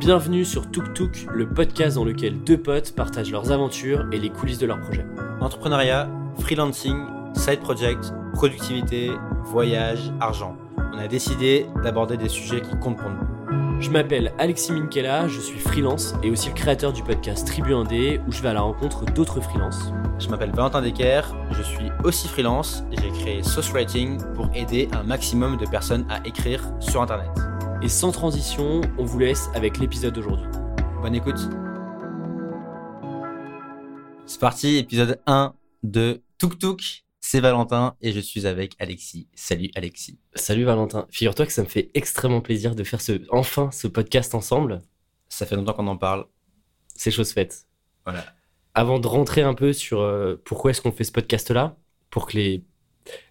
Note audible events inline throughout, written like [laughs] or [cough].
Bienvenue sur Tuk Tuk, le podcast dans lequel deux potes partagent leurs aventures et les coulisses de leurs projets. Entrepreneuriat, freelancing, side project, productivité, voyage, argent. On a décidé d'aborder des sujets qui comptent pour nous. Je m'appelle Alexis Minkela, je suis freelance et aussi le créateur du podcast Tribu Indé où je vais à la rencontre d'autres freelances. Je m'appelle Valentin Decker, je suis aussi freelance et j'ai créé Sauce Writing pour aider un maximum de personnes à écrire sur Internet. Et sans transition, on vous laisse avec l'épisode d'aujourd'hui. Bonne écoute. C'est parti, épisode 1 de Tuk Tuk. C'est Valentin et je suis avec Alexis. Salut Alexis. Salut Valentin. Figure-toi que ça me fait extrêmement plaisir de faire ce, enfin ce podcast ensemble. Ça fait longtemps qu'on en parle. C'est chose faite. Voilà. Avant de rentrer un peu sur euh, pourquoi est-ce qu'on fait ce podcast-là, pour que les,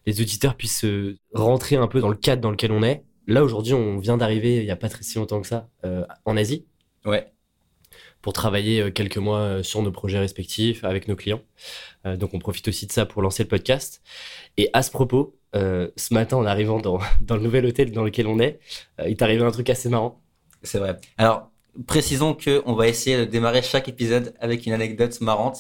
les auditeurs puissent euh, rentrer un peu dans le cadre dans lequel on est, Là, aujourd'hui, on vient d'arriver, il n'y a pas très si longtemps que ça, euh, en Asie. Ouais. Pour travailler euh, quelques mois euh, sur nos projets respectifs avec nos clients. donc, on profite aussi de ça pour lancer le podcast. Et à ce propos, ce matin, en arrivant dans, [laughs] dans, le nouvel hôtel dans lequel on est, il t'est arrivé un truc assez marrant. C'est vrai. Alors, précisons qu'on va essayer de démarrer chaque épisode avec une anecdote marrante.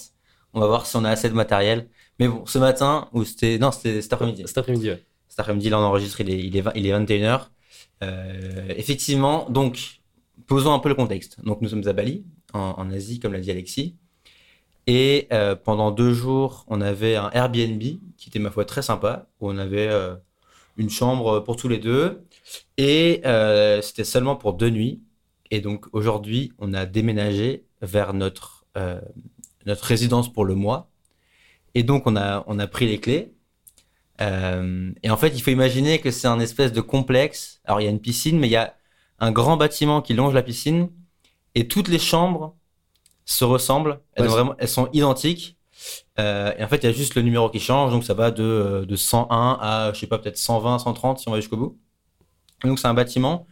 On va voir si on a assez de matériel. Mais bon, ce matin, ou c'était. Non, c'était cet après-midi. Cet après-midi, ouais. Cet après-midi, là, on enregistre, il est, il est, il est 21h. Euh, effectivement, donc, posons un peu le contexte. Donc, nous sommes à Bali, en, Asie, comme l'a dit Alexis. Et euh, pendant deux jours, on avait un Airbnb qui était, ma foi, très sympa, où on avait euh, une chambre pour tous les deux. Et c'était seulement pour deux nuits. Et donc, aujourd'hui, on a déménagé vers notre, notre résidence pour le mois. Et donc, on a, on a pris les clés. Euh, et en fait, il faut imaginer que c'est un espèce de complexe. Alors, il y a une piscine, mais il y a un grand bâtiment qui longe la piscine et toutes les chambres se ressemblent. Elles, vraiment, elles sont identiques. Euh, et en fait, il y a juste le numéro qui change. Donc, ça va de, de 101 à, je sais pas, peut-être 120, 130 si on va jusqu'au bout. donc, c'est un bâtiment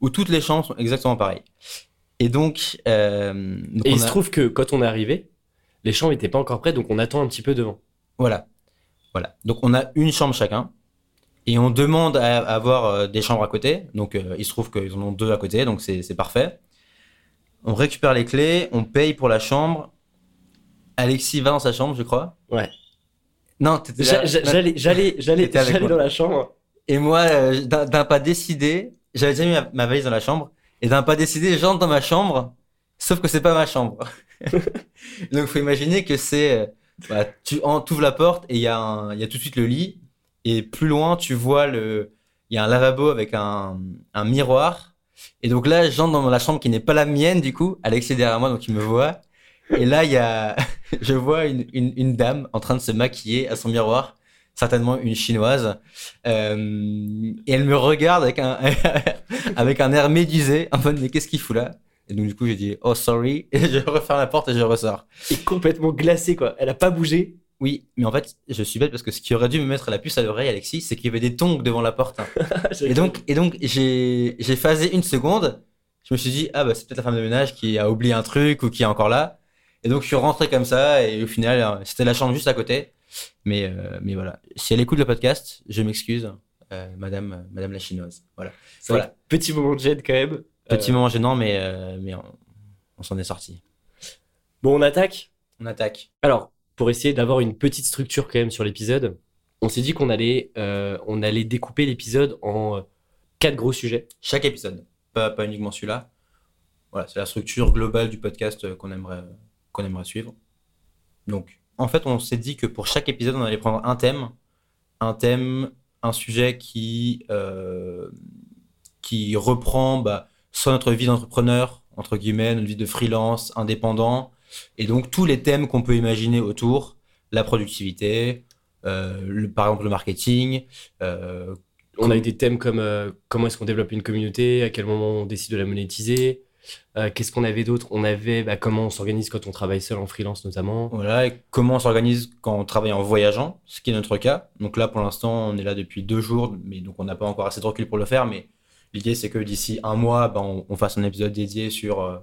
où toutes les chambres sont exactement pareilles. Et donc, euh, et il se trouve que quand on est arrivé, les chambres n'étaient pas encore prêtes, donc on attend un petit peu devant. Voilà. Voilà. Donc on a une chambre chacun et on demande à avoir euh, des chambres à côté. Donc euh, il se trouve qu'ils en ont deux à côté, donc c'est parfait. On récupère les clés, on paye pour la chambre. Alexis va dans sa chambre, je crois. Ouais. Non, j'allais j'allais [laughs] j'allais dans la chambre. Et moi, euh, d'un pas décidé, j'avais déjà mis ma, ma, valise dans la chambre et d'un pas décidé, j'entre dans ma chambre. Sauf que c'est pas ma chambre. [laughs] donc faut imaginer que c'est bah, tu ouvres la porte et il y, a y a tout de suite le lit. Et plus loin, tu vois le. Il y a un lavabo avec un, un miroir. Et donc là, j'entre dans la chambre qui n'est pas la mienne, du coup. Alexis est derrière moi, donc il me voit. Et là, il y a, [laughs] je vois une, une, une, dame en train de se maquiller à son miroir, certainement une chinoise. Euh, et elle me regarde avec un, [laughs] avec un air médusé, en mode, mais qu'est-ce qu'il fout là? Et donc, du coup, j'ai dit, oh, sorry. [laughs] Et je referme la porte et je ressors. Et complètement glacé, quoi. Elle a pas bougé. Oui, mais en fait, je suis bête parce que ce qui aurait dû me mettre la puce à l'oreille, Alexis, c'est qu'il y avait des tongs devant la porte. [laughs] et donc, et donc, j'ai, j'ai phasé une seconde. Je me suis dit, ah, bah, c'est peut-être la femme de ménage qui a oublié un truc ou qui est encore là. Et donc, je suis rentré comme ça et au final, euh, c'était la chambre juste à côté. Mais, euh, mais voilà. Si elle écoute le podcast, je m'excuse, euh, madame, madame la chinoise. Voilà. voilà. Petit moment de gêne quand même. Petit euh, moment gênant, mais, euh, mais on, s'en est sorti. Bon, on attaque? On attaque. Alors, pour essayer d'avoir une petite structure quand même sur l'épisode, on s'est dit qu'on allait, euh, on allait découper l'épisode en quatre gros sujets. Chaque épisode, pas, pas uniquement celui-là. Voilà, c'est la structure globale du podcast qu'on aimerait, qu'on aimerait suivre. Donc, en fait, on s'est dit que pour chaque épisode, on allait prendre un thème, un thème, un sujet qui, qui reprend bah, soit notre vie d'entrepreneur, entre guillemets, notre vie de freelance, indépendant, et donc tous les thèmes qu'on peut imaginer autour, la productivité, euh, le, par exemple le marketing. Euh, on a eu des thèmes comme euh, comment est-ce qu'on développe une communauté, à quel moment on décide de la monétiser. Qu'est-ce qu'on avait d'autre On avait bah, comment on s'organise quand on travaille seul en freelance notamment. Voilà, et comment on s'organise quand on travaille en voyageant, ce qui est notre cas. Donc là, pour l'instant, on est là depuis deux jours, mais donc on n'a pas encore assez de recul pour le faire, mais L'idée, c'est que d'ici un mois, ben, on, fasse un épisode dédié sur euh,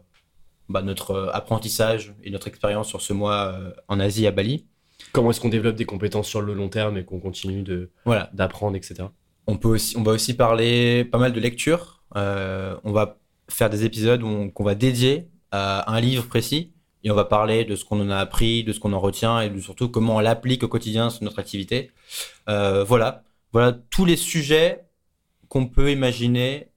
ben, notre euh, apprentissage et notre expérience sur ce mois euh, en Asie, à Bali. Comment est-ce qu'on développe des compétences sur le long terme et qu'on continue de d'apprendre, etc. On, peut aussi, on va aussi parler pas mal de lecture. on va faire des épisodes qu'on va dédier à un livre précis et on va parler de ce qu'on en a appris, de ce qu'on en retient et de surtout comment on l'applique au quotidien sur notre activité. Euh, voilà, voilà tous les sujets qu'on peut imaginer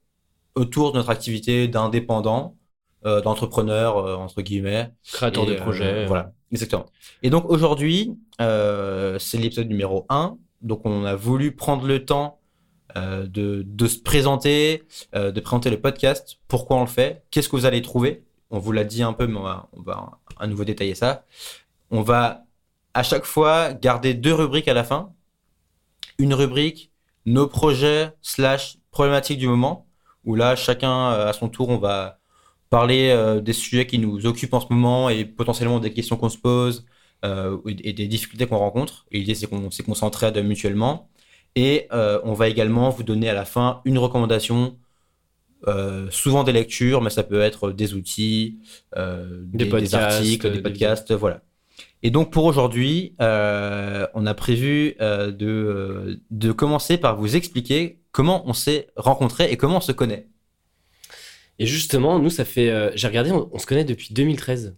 autour de notre activité d'indépendant, euh, d'entrepreneur euh, entre guillemets, créateur de projet. voilà, exactement. Et donc aujourd'hui, c'est l'épisode numéro 1. Donc on a voulu prendre le temps de, de, se présenter, de présenter le podcast, pourquoi on le fait, qu'est-ce que vous allez trouver? On vous l'a dit un peu, mais on va, à nouveau détailler ça. On va à chaque fois garder deux rubriques à la fin. Une rubrique, nos projets slash problématiques du moment, où là, chacun euh, à son tour, on va parler euh, des sujets qui nous occupent en ce moment et potentiellement des questions qu'on se pose euh, et des difficultés qu'on rencontre. l'idée, c'est qu'on s'entraide mutuellement. Et on va également vous donner à la fin une recommandation euh, souvent des lectures, mais ça peut être des outils, euh, des, articles, des podcasts, voilà. Et donc pour aujourd'hui, euh, on a prévu de, de commencer par vous expliquer comment on s'est rencontrés et comment on se connaît. Et justement, nous, ça fait. J'ai regardé, on, se connaît depuis 2013.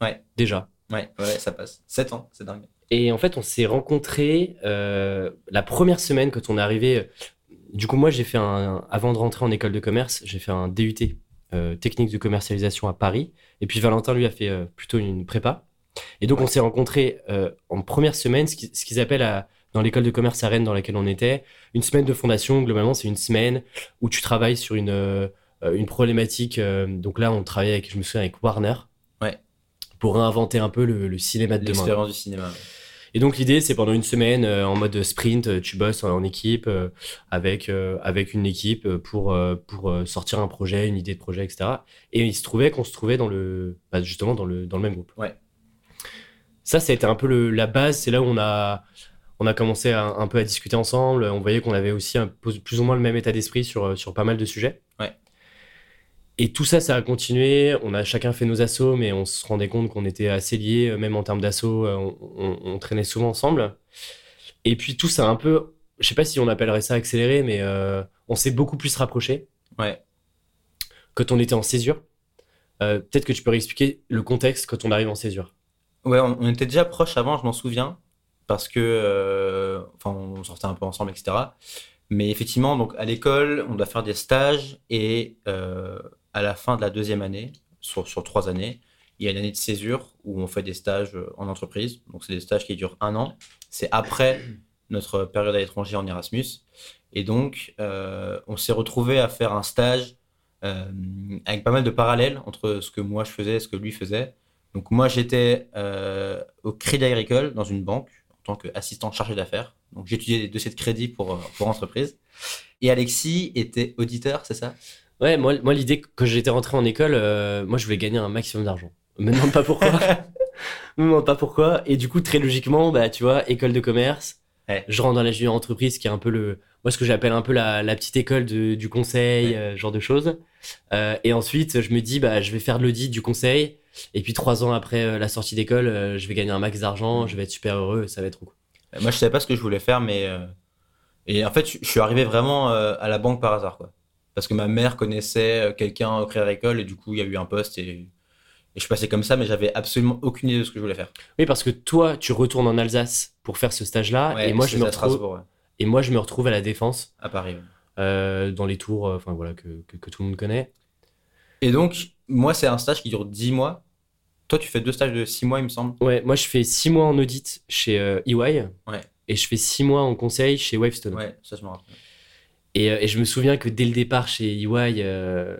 Ouais. Déjà. Ouais, ouais, ça passe. 7 ans, c'est dingue. Et en fait, on s'est rencontrés la première semaine quand on est arrivé. Du coup, moi, j'ai fait un, avant de rentrer en école de commerce, j'ai fait un DUT euh, technique de commercialisation à Paris. Et puis Valentin, lui, a fait euh, plutôt une prépa. Et donc, on s'est rencontrés euh, en première semaine, ce qu'ils appellent dans l'école de commerce à Rennes dans laquelle on était, une semaine de fondation. Globalement, c'est une semaine où tu travailles sur une, une problématique. donc là, on travaillait avec, je me souviens, avec Warner. Ouais. Pour réinventer un peu le, cinéma de demain. L'expérience du cinéma. Et donc l'idée, c'est pendant une semaine euh, en mode sprint, euh, tu bosses en, équipe euh, avec avec une équipe pour pour sortir un projet, une idée de projet, etc. Et il se trouvait qu'on se trouvait dans le bah, justement dans le dans le même groupe. Ouais. Ça, ça a été un peu le, la base. C'est là où on a on a commencé un peu à discuter ensemble. On voyait qu'on avait aussi un, plus ou moins le même état d'esprit sur sur pas mal de sujets. Ouais. Et tout ça, ça a continué. On a chacun fait nos assauts, mais on se rendait compte qu'on était assez liés, euh, même en termes d'assauts, euh, on, traînait souvent ensemble. Et puis tout ça a un peu, je sais pas si on appellerait ça accéléré, mais euh, on s'est beaucoup plus rapproché. Ouais. Quand on était en césure. Peut-être que tu peux expliquer le contexte quand on arrive en césure. Ouais, on, était déjà proches avant, je m'en souviens, parce que, enfin, on sortait un peu ensemble, etc. Mais effectivement, donc à l'école, on doit faire des stages et à la fin de la deuxième année, sur, sur trois années, il y a une année de césure où on fait des stages euh, en entreprise. Donc, c'est des stages qui durent un an. C'est après notre période à l'étranger en Erasmus. Et donc, euh, on s'est retrouvé à faire un stage euh, avec pas mal de parallèles entre ce que moi je faisais et ce que lui faisait. Donc, moi, j'étais au Crédit Agricole dans une banque en tant qu'assistant chargé d'affaires. Donc, j'étudiais des dossiers de crédit pour, pour entreprise. Et Alexis était auditeur, c'est ça? Ouais, moi, moi l'idée que j'étais rentré en école, euh, moi je voulais gagner un maximum d'argent. Me demande pas pourquoi. [laughs] [laughs] me demande pas pourquoi. Et du coup, très logiquement, bah tu vois, école de commerce. Je rentre dans la junior entreprise, qui est un peu le, moi ce que j'appelle un peu la, la petite école de, du conseil, euh, genre de choses. Euh, et ensuite, je me dis, bah je vais faire de l'audit du conseil. Et puis trois ans après la sortie d'école, je vais gagner un max d'argent, je vais être super heureux, ça va être trop cool. Moi, je savais pas ce que je voulais faire, mais et en fait, je suis arrivé vraiment à la banque par hasard, quoi parce que ma mère connaissait euh, quelqu'un au Crédit Agricole et du coup il y a eu un poste et, je suis passé comme ça mais j'avais absolument aucune idée de ce que je voulais faire. Oui parce que toi tu retournes en Alsace pour faire ce stage là et moi je me retrouve et moi je me retrouve à la défense à Paris euh, dans les tours euh, enfin voilà que, que, tout le monde connaît. Et donc moi c'est un stage qui dure 10 mois. Toi tu fais deux stages de 6 mois il me semble. Ouais moi je fais 6 mois en audit chez EY. Ouais. Et je fais 6 mois en conseil chez Wavestone. Ouais, ça je me rappelle. Euh, et, je me souviens que dès le départ chez EY, euh,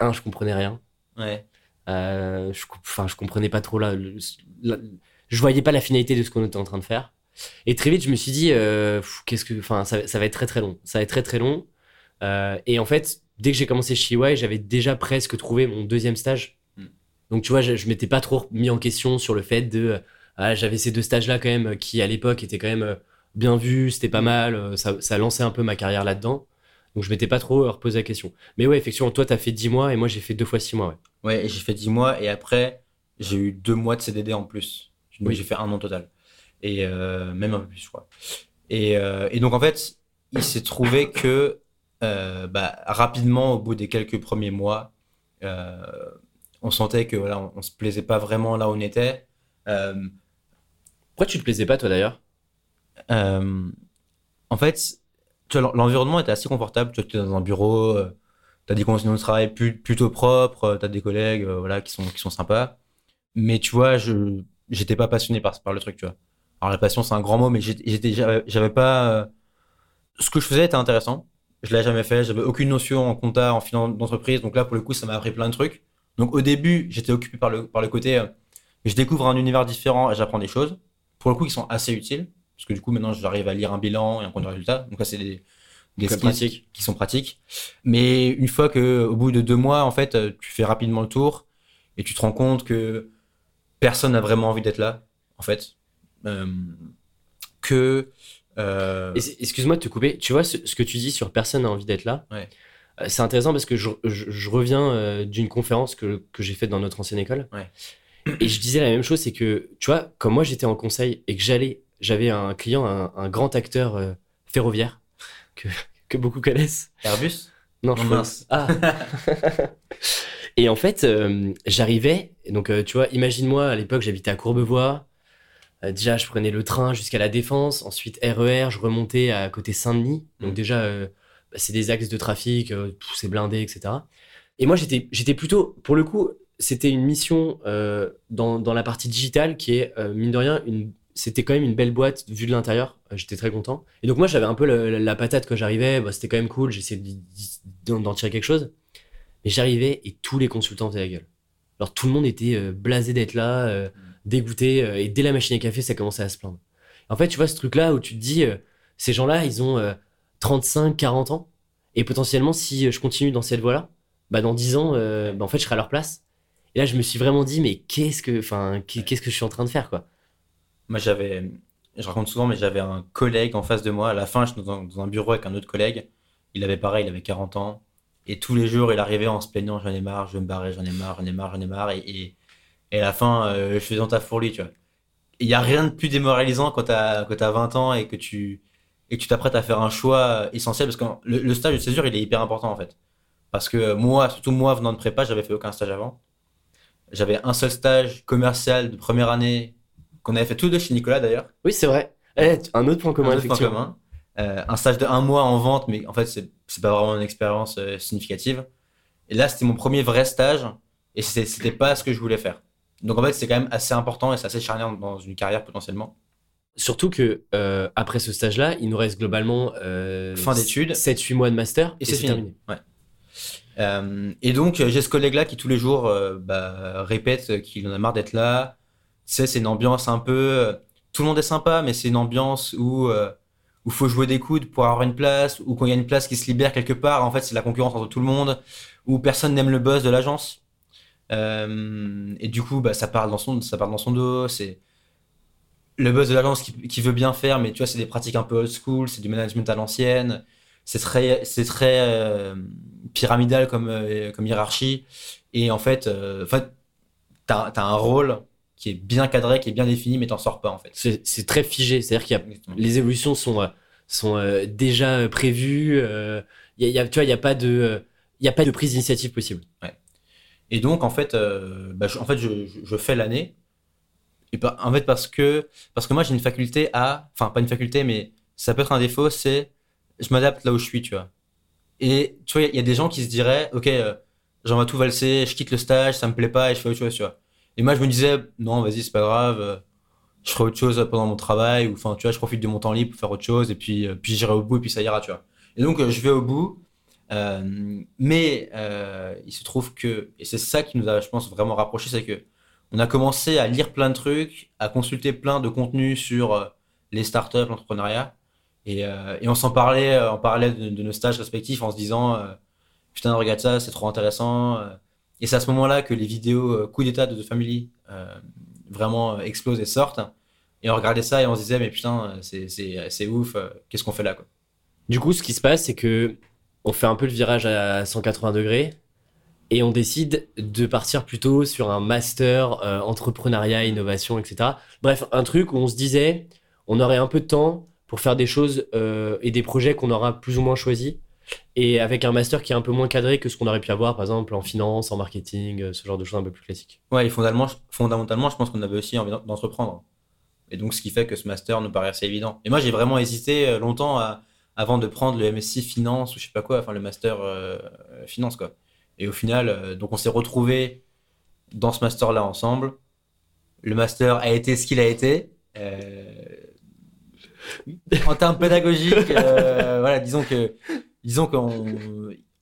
un, je comprenais rien. Ouais. Euh, je, enfin, je comprenais pas trop là. je voyais pas la finalité de ce qu'on était en train de faire. Et très vite, je me suis dit, qu'est-ce que, enfin, ça, va être très très long. Ça va être très très long. et en fait, dès que j'ai commencé chez EY, j'avais déjà presque trouvé mon deuxième stage. Hmm. Donc tu vois, je, je m'étais pas trop mis en question sur le fait de, ah, j'avais ces deux stages là quand même qui à l'époque étaient quand même bien vu, c'était pas mal, euh, ça, ça lançait un peu ma carrière là-dedans. Donc je m'étais pas trop reposé la question. Mais ouais, effectivement, toi, tu as fait 10 mois et moi, j'ai fait deux fois 6 mois. Ouais, ouais j'ai fait 10 mois et après, j'ai eu deux mois de CDD en plus. Oui. J'ai fait un an total. Et euh, même un peu plus, je crois. Et, euh, et donc, en fait, il s'est trouvé que bah, rapidement, au bout des quelques premiers mois, on sentait que voilà, on, se plaisait pas vraiment là où on était. Pourquoi tu te plaisais pas toi d'ailleurs? En fait, l'environnement était assez confortable. Tu es dans un bureau, tu as des conditions de travail plutôt propres, tu as des collègues voilà, qui, sont, qui sont sympas. Mais tu vois, je j'étais pas passionné par, par le truc, tu vois. Alors la passion, c'est un grand mot, mais j'étais, j'avais pas. Euh, ce que je faisais était intéressant. Je l'avais jamais fait. J'avais aucune notion en compta, en finance d'entreprise. Donc là, pour le coup, ça m'a appris plein de trucs. Donc au début, j'étais occupé par le, par le côté. Euh, je découvre un univers différent et j'apprends des choses. Pour le coup, qui sont assez utiles. Parce que du coup, maintenant, j'arrive à lire un bilan et un compte de résultats. Donc là, c'est des, des skills qui sont pratiques. Mais une fois que, au bout de deux mois, en fait, euh, tu fais rapidement le tour et tu te rends compte que personne n'a vraiment envie d'être là, en fait. Euh, que. Euh, excuse-moi de te couper. Tu vois, ce, que tu dis sur personne n'a envie d'être là, euh, c'est intéressant parce que je, reviens d'une conférence que, j'ai faite dans notre ancienne école. Et je disais la même chose, c'est que, tu vois, comme moi j'étais en conseil et que j'allais, j'avais un client, un, grand acteur ferroviaire [laughs] que, que beaucoup connaissent. Airbus? Non, je pense. Ah [laughs] Et en fait, euh, j'arrivais, donc euh, tu vois, imagine-moi, à l'époque, j'habitais à Courbevoie. Euh, déjà, je prenais le train jusqu'à la Défense. Ensuite, RER, e je remontais à côté Saint-Denis. Donc mmh. déjà, bah, c'est des axes de trafic, tout c'est blindé, etc. Et moi, j'étais, j'étais plutôt, pour le coup, c'était une mission dans, dans, la partie digitale qui est, mine de rien, une, c'était quand même une belle boîte vue de l'intérieur. J'étais très content. Et donc moi, j'avais un peu la, patate quand j'arrivais. Bah, c'était quand même cool. J'essayais d'en tirer quelque chose. Mais j'arrivais et tous les consultants faisaient la gueule. Alors tout le monde était euh, blasé d'être là, euh, mm. Dégoûté, euh, et dès la machine à café, ça commençait à se plaindre. En fait, tu vois ce truc-là où tu te dis, ces gens-là, ils ont 35, 40 ans, et potentiellement, si je continue dans cette voie-là, bah dans 10 ans, bah, en fait, je serai à leur place. Et là, je me suis vraiment dit, mais qu'est-ce que, enfin, qu'est-ce que je suis en train de faire, quoi? Moi, j'avais, je raconte souvent, mais j'avais un collègue en face de moi. À la fin, je suis dans un bureau avec un autre collègue. Il avait pareil, il avait 40 ans. Et tous les jours, il arrivait en se plaignant j'en ai marre, je vais me barrer, j'en ai marre, j'en ai marre, j'en ai marre. Et, et, à la fin, euh, je faisais en taf pour lui, tu vois. Il n'y a rien de plus démoralisant quand tu as, as 20 ans et que tu et que tu t'apprêtes à faire un choix essentiel parce que le, stage de césure, il est hyper important en fait. Parce que moi, surtout moi, venant de prépa, j'avais fait aucun stage avant. J'avais un seul stage commercial de première année qu'on avait fait tous deux chez Nicolas d'ailleurs. Oui, c'est vrai. Eh, un autre point commun, un autre point commun. Euh, un stage de un mois en vente, mais en fait, c'est, c'est pas vraiment une expérience euh, significative. Et là, c'était mon premier vrai stage, et c'était pas ce que je voulais faire. Donc en fait, c'est quand même assez important et c'est assez charnière dans une carrière potentiellement. Surtout que euh, après ce stage-là, il nous reste globalement fin d'études, 7-8 mois de master, et, c'est terminé. Ouais. et donc j'ai ce collègue-là qui tous les jours bah, répète qu'il en a marre d'être là. Sais, c'est une ambiance un peu. Tout le monde est sympa, mais c'est une ambiance où où faut jouer des coudes pour avoir une place, ou quand il y a une place qui se libère quelque part, en fait, c'est la concurrence entre tout le monde, où personne n'aime le buzz de l'agence. Euh, et du coup, bah, ça parle dans son, ça parle dans son dos. C'est le buzz de l'agence qui, veut bien faire, mais tu vois, c'est des pratiques un peu old school, c'est du management à l'ancienne. C'est très, c'est très euh, pyramidal comme, euh, comme hiérarchie. Et en fait, en fait, t'as as un rôle qui est bien cadré, qui est bien défini, mais t'en sors pas en fait. C'est très figé, c'est-à-dire qu'il les évolutions sont sont euh, déjà prévues. Il y a, tu vois, il y a pas de il a pas de prise d'initiative possible. Ouais. Et donc en fait, bah, je, en fait, je, je fais l'année. Et en fait parce que parce que moi j'ai une faculté à, enfin pas une faculté, mais ça peut être un défaut, c'est je m'adapte là où je suis, tu vois. Et tu vois, il y, a des gens qui se diraient, ok, j'en vais tout valser, je quitte le stage, ça me plaît pas et je fais autre chose, tu vois. Et moi, je me disais, non, vas-y, c'est pas grave, euh, je ferai autre chose pendant mon travail, ou enfin, tu vois, je profite de mon temps libre pour faire autre chose, et puis, euh, puis j'irai au bout, et puis ça ira, tu vois. Et donc, euh, je vais au bout, mais il se trouve que, et c'est ça qui nous a, je pense, vraiment rapprochés, c'est que on a commencé à lire plein de trucs, à consulter plein de contenus sur les startups, l'entrepreneuriat, et, on s'en parlait, on parlait de, nos stages respectifs en se disant, putain, regarde ça, c'est trop intéressant et c'est à ce moment-là que les vidéos euh, coup d'état de The Family euh, vraiment euh, explosent et sortent. Et on regardait ça et on se disait, mais putain, c'est ouf, qu'est-ce qu'on fait là quoi. Du coup, ce qui se passe, c'est que on fait un peu le virage à 180 degrés et on décide de partir plutôt sur un master entrepreneuriat, innovation, etc. Bref, un truc où on se disait, on aurait un peu de temps pour faire des choses et des projets qu'on aura plus ou moins choisis et avec un master qui est un peu moins cadré que ce qu'on aurait pu avoir, par exemple, en finance, en marketing, euh, ce genre de choses un peu plus classiques. Ouais, et fondamentalement, je- fondamentalement je pense qu'on avait aussi envie d'en- d'entreprendre. Et donc, ce qui fait que ce master nous paraît assez évident. Et moi, j'ai vraiment hésité euh, longtemps à- avant de prendre le MSc Finance ou je sais pas quoi, enfin le master euh, Finance, quoi. Et au final, euh, donc on s'est retrouvés dans ce master-là ensemble. Le master a été ce qu'il a été. Euh, en termes pédagogiques, voilà, disons que, disons qu'on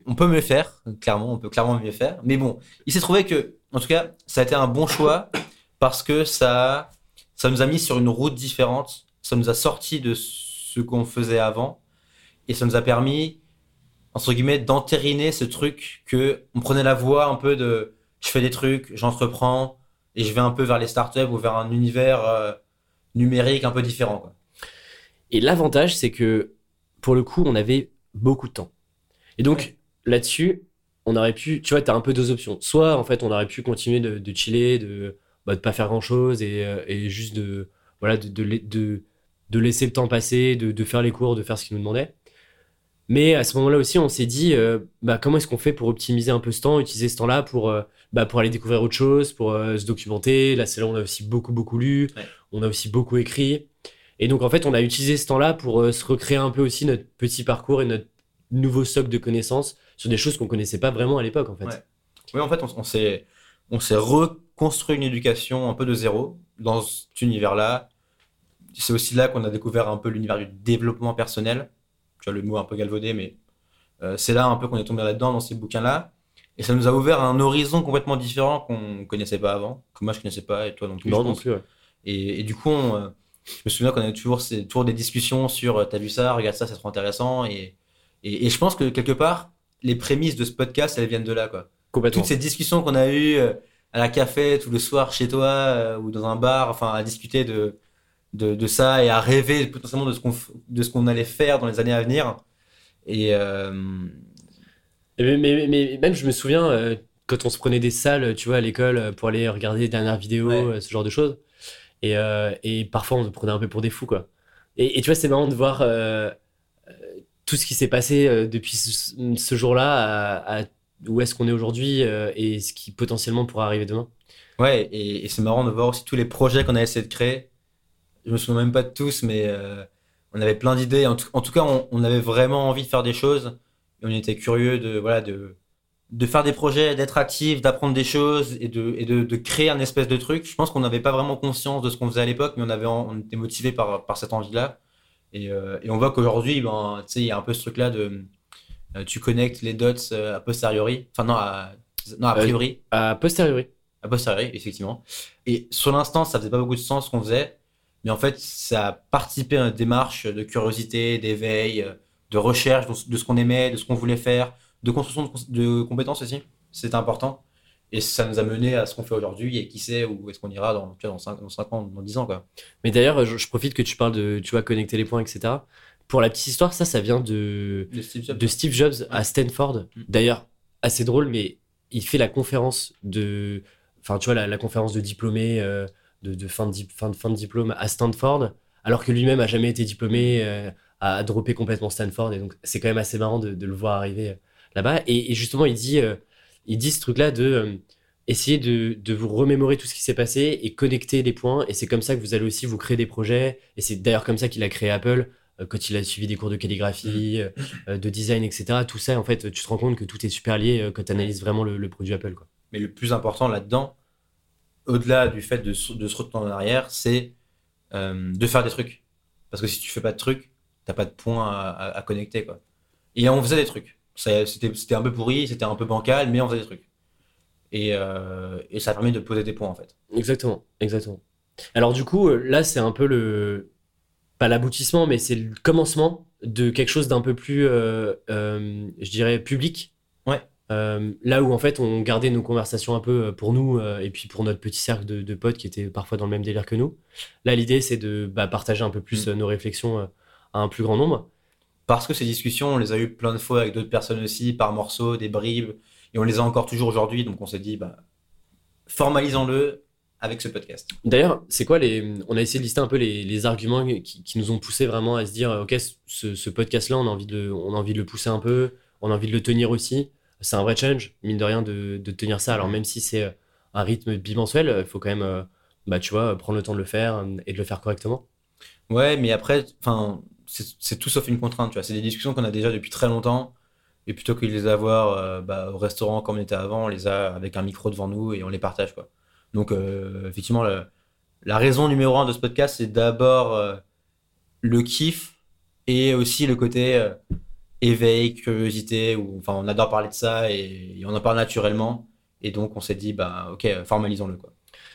on peut mieux faire, clairement, on peut clairement mieux faire. Mais bon, il s'est trouvé que, en tout cas, ça a été un bon choix parce que ça, ça nous a mis sur une route différente. Ça nous a sorti de ce qu'on faisait avant et ça nous a permis, entre guillemets, d'entériner ce truc que on prenait la voie un peu de, je fais des trucs, j'entreprends et je vais un peu vers les startups ou vers un univers euh, numérique un peu différent. Quoi. Et l'avantage, c'est que pour le coup, on avait beaucoup de temps. Et donc, Ouais. là-dessus, on aurait pu, tu vois, tu as un peu deux options. Soit, en fait, on aurait pu continuer de, de chiller, de bah, de pas faire grand-chose et, euh, et juste de, voilà, de, de, de laisser le temps passer, de, de faire les cours, de faire ce qu'ils nous demandaient. Mais à ce moment-là aussi, on s'est dit, euh, bah, comment est-ce qu'on fait pour optimiser un peu ce temps, utiliser ce temps-là pour, euh, bah, pour aller découvrir autre chose, pour euh, se documenter. Là, c'est là où on a aussi beaucoup, beaucoup lu, Ouais. on a aussi beaucoup écrit. Et donc, en fait, on a utilisé ce temps-là pour se recréer un peu aussi notre petit parcours et notre nouveau socle de connaissances sur des choses qu'on connaissait pas vraiment à l'époque, en fait. Ouais. Oui, en fait, on, on s'est on s'est reconstruit une éducation un peu de zéro dans cet univers-là. C'est aussi là qu'on a découvert un peu l'univers du développement personnel. Tu vois le mot un peu galvaudé, mais euh, c'est là un peu qu'on est tombé là-dedans dans ces bouquins-là. Et ça nous a ouvert un horizon complètement différent qu'on connaissait pas avant, que moi je connaissais pas et toi non plus. Non, non plus, ouais. Et, et du coup, on, euh, je me souviens qu'on avait toujours, ces, toujours des discussions sur euh, t'as vu ça, regarde ça, c'est trop intéressant. Et, et, et je pense que quelque part, les prémices de ce podcast, elles viennent de là. Quoi. Complètement. Toutes ces discussions qu'on a eues à la café, tout le soir chez toi euh, ou dans un bar, enfin à discuter de, de, de ça et à rêver potentiellement de ce qu'on de ce qu'on allait faire dans les années à venir. Et euh, Mais, mais, mais même, je me souviens, euh, quand on se prenait des salles, tu vois, à l'école, euh, pour aller regarder les dernières vidéos, Ouais. ce genre de choses. Et, euh, et parfois, on se prenait un peu pour des fous, quoi. Et, et tu vois, c'est marrant de voir euh, tout ce qui s'est passé depuis ce, ce jour-là à, à où est-ce qu'on est aujourd'hui euh, et ce qui potentiellement pourra arriver demain. Ouais, et, et c'est marrant de voir aussi tous les projets qu'on a essayé de créer. Je me souviens même pas de tous, mais euh, on avait plein d'idées. En, tout- en tout cas, on, on avait vraiment envie de faire des choses. Et on était curieux de, voilà, de, de faire des projets, d'être actifs, d'apprendre des choses et, de, et de, de créer un espèce de truc. Je pense qu'on n'avait pas vraiment conscience de ce qu'on faisait à l'époque, mais on, avait, on était motivé par, par cette envie-là. Et, euh, et on voit qu'aujourd'hui, ben, il y a un peu ce truc-là de euh, tu connectes les dots a posteriori. Enfin, non, à, non, a priori. A posteriori. A posteriori, effectivement. Et sur l'instant, ça faisait pas beaucoup de sens ce qu'on faisait, mais en fait, ça a participé à une démarche de curiosité, d'éveil, de recherche de ce qu'on aimait, de ce qu'on voulait faire, de construction de, compétences aussi. C'était important. Et ça nous a mené à ce qu'on fait aujourd'hui, et qui sait où est-ce qu'on ira dans, dans 5, dans 5 ans, dans 10 ans, quoi. Mais d'ailleurs, je, je profite que tu parles de, tu vois, connecter les points, etc. Pour la petite histoire, ça, ça vient de, De Steve Jobs. de Steve Jobs à Stanford. Mm. D'ailleurs, assez drôle, mais il fait la conférence de, enfin, tu vois, la, la conférence de diplômé, euh, de, de fin, de, di- fin, de, fin de diplôme à Stanford, alors que lui-même a jamais été diplômé, euh, a, a droppé complètement Stanford, et donc c'est quand même assez marrant de, de le voir arriver euh, là-bas. Et, et justement, il dit, euh, il dit ce truc-là de euh, essayer de, de vous remémorer tout ce qui s'est passé et connecter les points, et c'est comme ça que vous allez aussi vous créer des projets. Et c'est d'ailleurs comme ça qu'il a créé Apple euh, quand il a suivi des cours de calligraphie, euh, de design, etc. Tout ça, en fait, tu te rends compte que tout est super lié quand tu analyses vraiment le, le produit Apple. Quoi. Mais le plus important là-dedans, au-delà du fait de, se- retourner en arrière, c'est euh, de faire des trucs. Parce que si tu fais pas de trucs, t'as pas de points à, connecter. Et on faisait des trucs. C'était un peu pourri, c'était un peu bancal, mais on faisait des trucs. Et, euh, et ça permet de poser des points, en fait. Exactement, exactement. Alors du coup, là, c'est un peu le... Pas l'aboutissement, mais c'est le commencement de quelque chose d'un peu plus, euh, je dirais, public. Euh, là où en fait on gardait nos conversations un peu euh, pour nous euh, et puis pour notre petit cercle de, de potes qui étaient parfois dans le même délire que nous. Là l'idée c'est de bah, partager un peu plus Mm. nos réflexions euh, à un plus grand nombre. Parce que ces discussions, on les a eues plein de fois avec d'autres personnes aussi, par morceaux, des bribes, et on les a encore toujours aujourd'hui, donc on s'est dit, bah, formalisons-le, avec ce podcast. D'ailleurs, c'est quoi les. On a essayé de lister un peu les, les arguments qui, qui, nous ont poussé vraiment à se dire ok, ce, ce podcast-là, on, a envie de, on a envie de le pousser un peu, on a envie de le tenir aussi. C'est un vrai challenge, mine de rien, de, de tenir ça. Alors, même si c'est un rythme bimensuel, il faut quand même, bah, tu vois, prendre le temps de le faire et de le faire correctement. Ouais, mais après, c'est tout sauf une contrainte, tu vois. C'est des discussions qu'on a déjà depuis très longtemps. Et plutôt que de les avoir euh, bah, au restaurant comme on était avant, on les a avec un micro devant nous et on les partage, quoi. Donc, euh, effectivement, la raison numéro un de ce podcast, c'est d'abord euh, le kiff et aussi le côté éveil, curiosité, où enfin, on adore parler de ça et, on en parle naturellement. Et donc, on s'est dit, bah, ok, formalisons-le, quoi.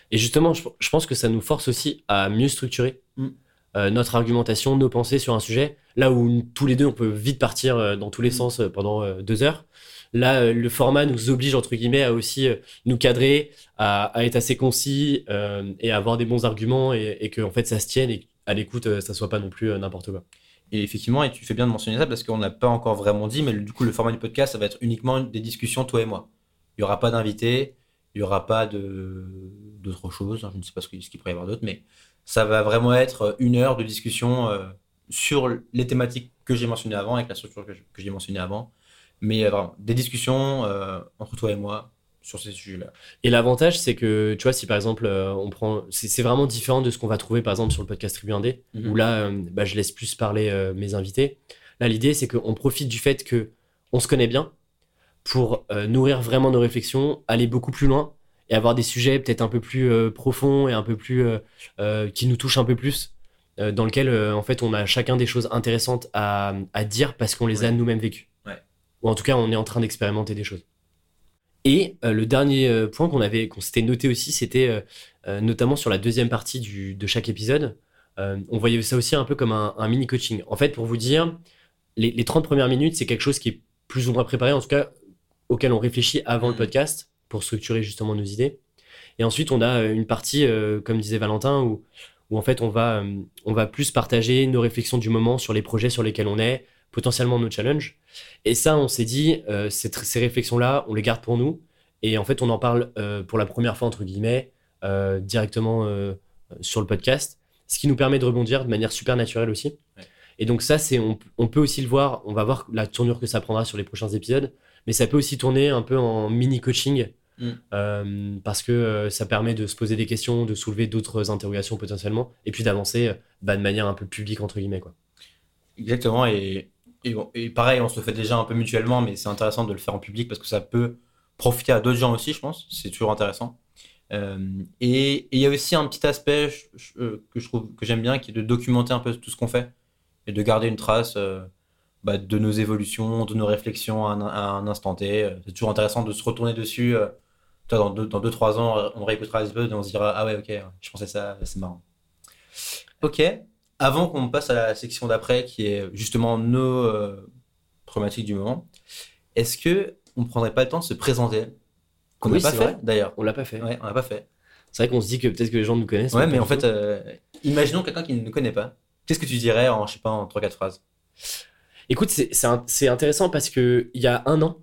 Et justement, je, pense que ça nous force aussi à mieux structurer. Mm. Euh, notre argumentation, nos pensées sur un sujet, là où tous les deux, on peut vite partir euh, dans tous les mm. sens euh, pendant deux heures. Là, le format nous oblige, entre guillemets, à aussi nous cadrer, à, être assez concis et à avoir des bons arguments et, et que, en fait, ça se tienne et à l'écoute, ça soit pas non plus n'importe quoi. Et effectivement, et tu fais bien de mentionner ça parce qu'on n'a pas encore vraiment dit, mais du coup, le format du podcast, ça va être uniquement des discussions, toi et moi. Il n'y aura pas d'invités, il n'y aura pas d'autres choses. Hein, je ne sais pas ce qu'il pourrait y avoir d'autre, mais ça va vraiment être une heure de discussion euh, sur les thématiques que j'ai mentionnées avant, avec la structure que j'ai mentionnée avant. Mais euh, vraiment, des discussions euh, entre toi et moi sur ces sujets-là. Et l'avantage, c'est que, tu vois, si par exemple, on prend. C'est vraiment différent de ce qu'on va trouver, par exemple, sur le podcast Tribu 1D, mhm. où là, bah, je laisse plus parler mes invités. Là, l'idée, c'est qu'on profite du fait que on se connaît bien pour nourrir vraiment nos réflexions, aller beaucoup plus loin et avoir des sujets peut-être un peu plus euh, profonds et un peu plus euh, euh, qui nous touchent un peu plus dans lequel en fait on a chacun des choses intéressantes à, à dire parce qu'on les a nous-mêmes vécues ou en tout cas on est en train d'expérimenter des choses et le dernier point qu'on avait qu'on s'était noté aussi c'était notamment sur la deuxième partie du, de chaque épisode on voyait ça aussi un peu comme un, mini coaching en fait pour vous dire les, les 30 premières minutes c'est quelque chose qui est plus ou moins préparé en tout cas auquel on réfléchit avant le mmh. podcast pour structurer justement nos idées. Et ensuite, on a euh, une partie, euh, comme disait Valentin, où, où en fait, on va, euh, on va plus partager nos réflexions du moment sur les projets sur lesquels on est, potentiellement nos challenges. Et ça, on s'est dit, ces, ces réflexions-là, on les garde pour nous. Et en fait, on en parle pour la première fois, entre guillemets, directement sur le podcast, ce qui nous permet de rebondir de manière super naturelle aussi. Et donc ça, c'est on, on, peut aussi le voir, on va voir la tournure que ça prendra sur les prochains épisodes, mais ça peut aussi tourner un peu en mini coaching Mm. Euh, parce que euh, ça permet de se poser des questions, de soulever d'autres interrogations potentiellement, et puis d'avancer euh, bah, de manière un peu publique, entre guillemets. Quoi. Exactement, et, et, pareil, on se le fait déjà un peu mutuellement, mais c'est intéressant de le faire en public parce que ça peut profiter à d'autres gens aussi, je pense, c'est toujours intéressant. et il y a aussi un petit aspect que je trouve que j'aime bien, qui est de documenter un peu tout ce qu'on fait et de garder une trace bah, de nos évolutions, de nos réflexions à un, instant T. C'est toujours intéressant de se retourner dessus dans 2-3 dans deux, trois ans, on réécoutera l'épisode et on se dira Ah ouais, ok, je pensais ça, c'est marrant. Ok, avant qu'on passe à la section d'après, qui est justement nos euh, problématiques du moment, est-ce que on prendrait pas le temps de se présenter? Qu'on n'a pas fait d'ailleurs. On l'a pas fait. On l'a pas fait. C'est vrai qu'on se dit que peut-être que les gens nous connaissent. Ouais, mais en fait, euh, imaginons quelqu'un qui ne nous connaît pas. Qu'est-ce que tu dirais en, je sais pas, en 3-4 phrases? Écoute, c'est intéressant parce que il y a un an,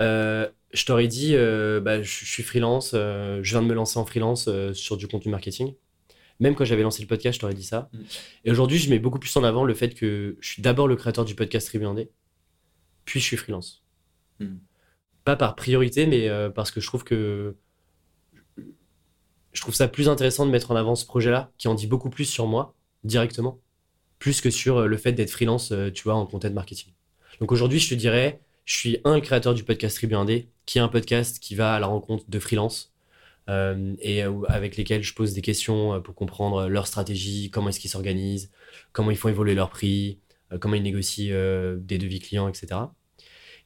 euh, je t'aurais dit, euh, bah, je, suis freelance, je viens de me lancer en freelance sur du contenu marketing. Même quand j'avais lancé le podcast, je t'aurais dit ça. Mm. Et aujourd'hui, je mets beaucoup plus en avant le fait que je suis d'abord le créateur du podcast Tribu puis je suis freelance. Mm. Pas par priorité, mais parce que je trouve que je trouve ça plus intéressant de mettre en avant ce projet-là, qui en dit beaucoup plus sur moi directement, plus que sur le fait d'être freelance, tu vois, en content marketing. Donc aujourd'hui, je te dirais, je suis un créateur du podcast Tribu Indé, qui est un podcast qui va à la rencontre de freelance euh, et avec lesquels je pose des questions euh, pour comprendre leur stratégie, comment est-ce qu'ils s'organisent, comment ils font évoluer leur prix, euh, comment ils négocient des devis clients, etc.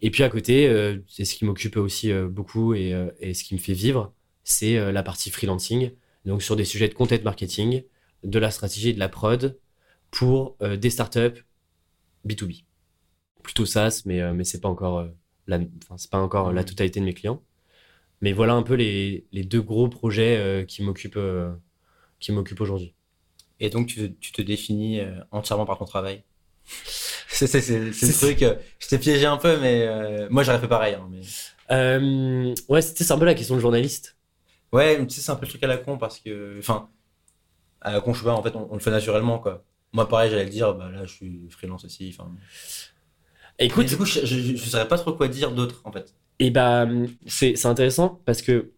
Et puis à côté, c'est ce qui m'occupe aussi beaucoup et, et, ce qui me fait vivre, c'est la partie freelancing, donc sur des sujets de content marketing, de la stratégie et de la prod pour des startups B2B plutôt SaaS, mais, euh, mais c'est pas encore, euh, la, c'est pas encore la totalité de mes clients. Mais voilà un peu les, les deux gros projets euh, qui m'occupent qui m'occupent aujourd'hui. Et donc, tu, tu te définis entièrement par ton travail [laughs] C'est le truc. je t'ai piégé un peu, mais moi, j'aurais fait pareil. Hein, mais... ouais, c'était un peu la question de journaliste. Ouais, tu sais, c'est un peu le truc à la con parce que. Enfin, à la con, je sais pas, en fait, on, on le fait naturellement, quoi. Moi, pareil, j'allais le dire, bah là, je suis freelance aussi. Enfin. Écoute, Mais du coup, je, je saurais pas trop quoi dire d'autre, en fait. Et bah, c'est intéressant parce que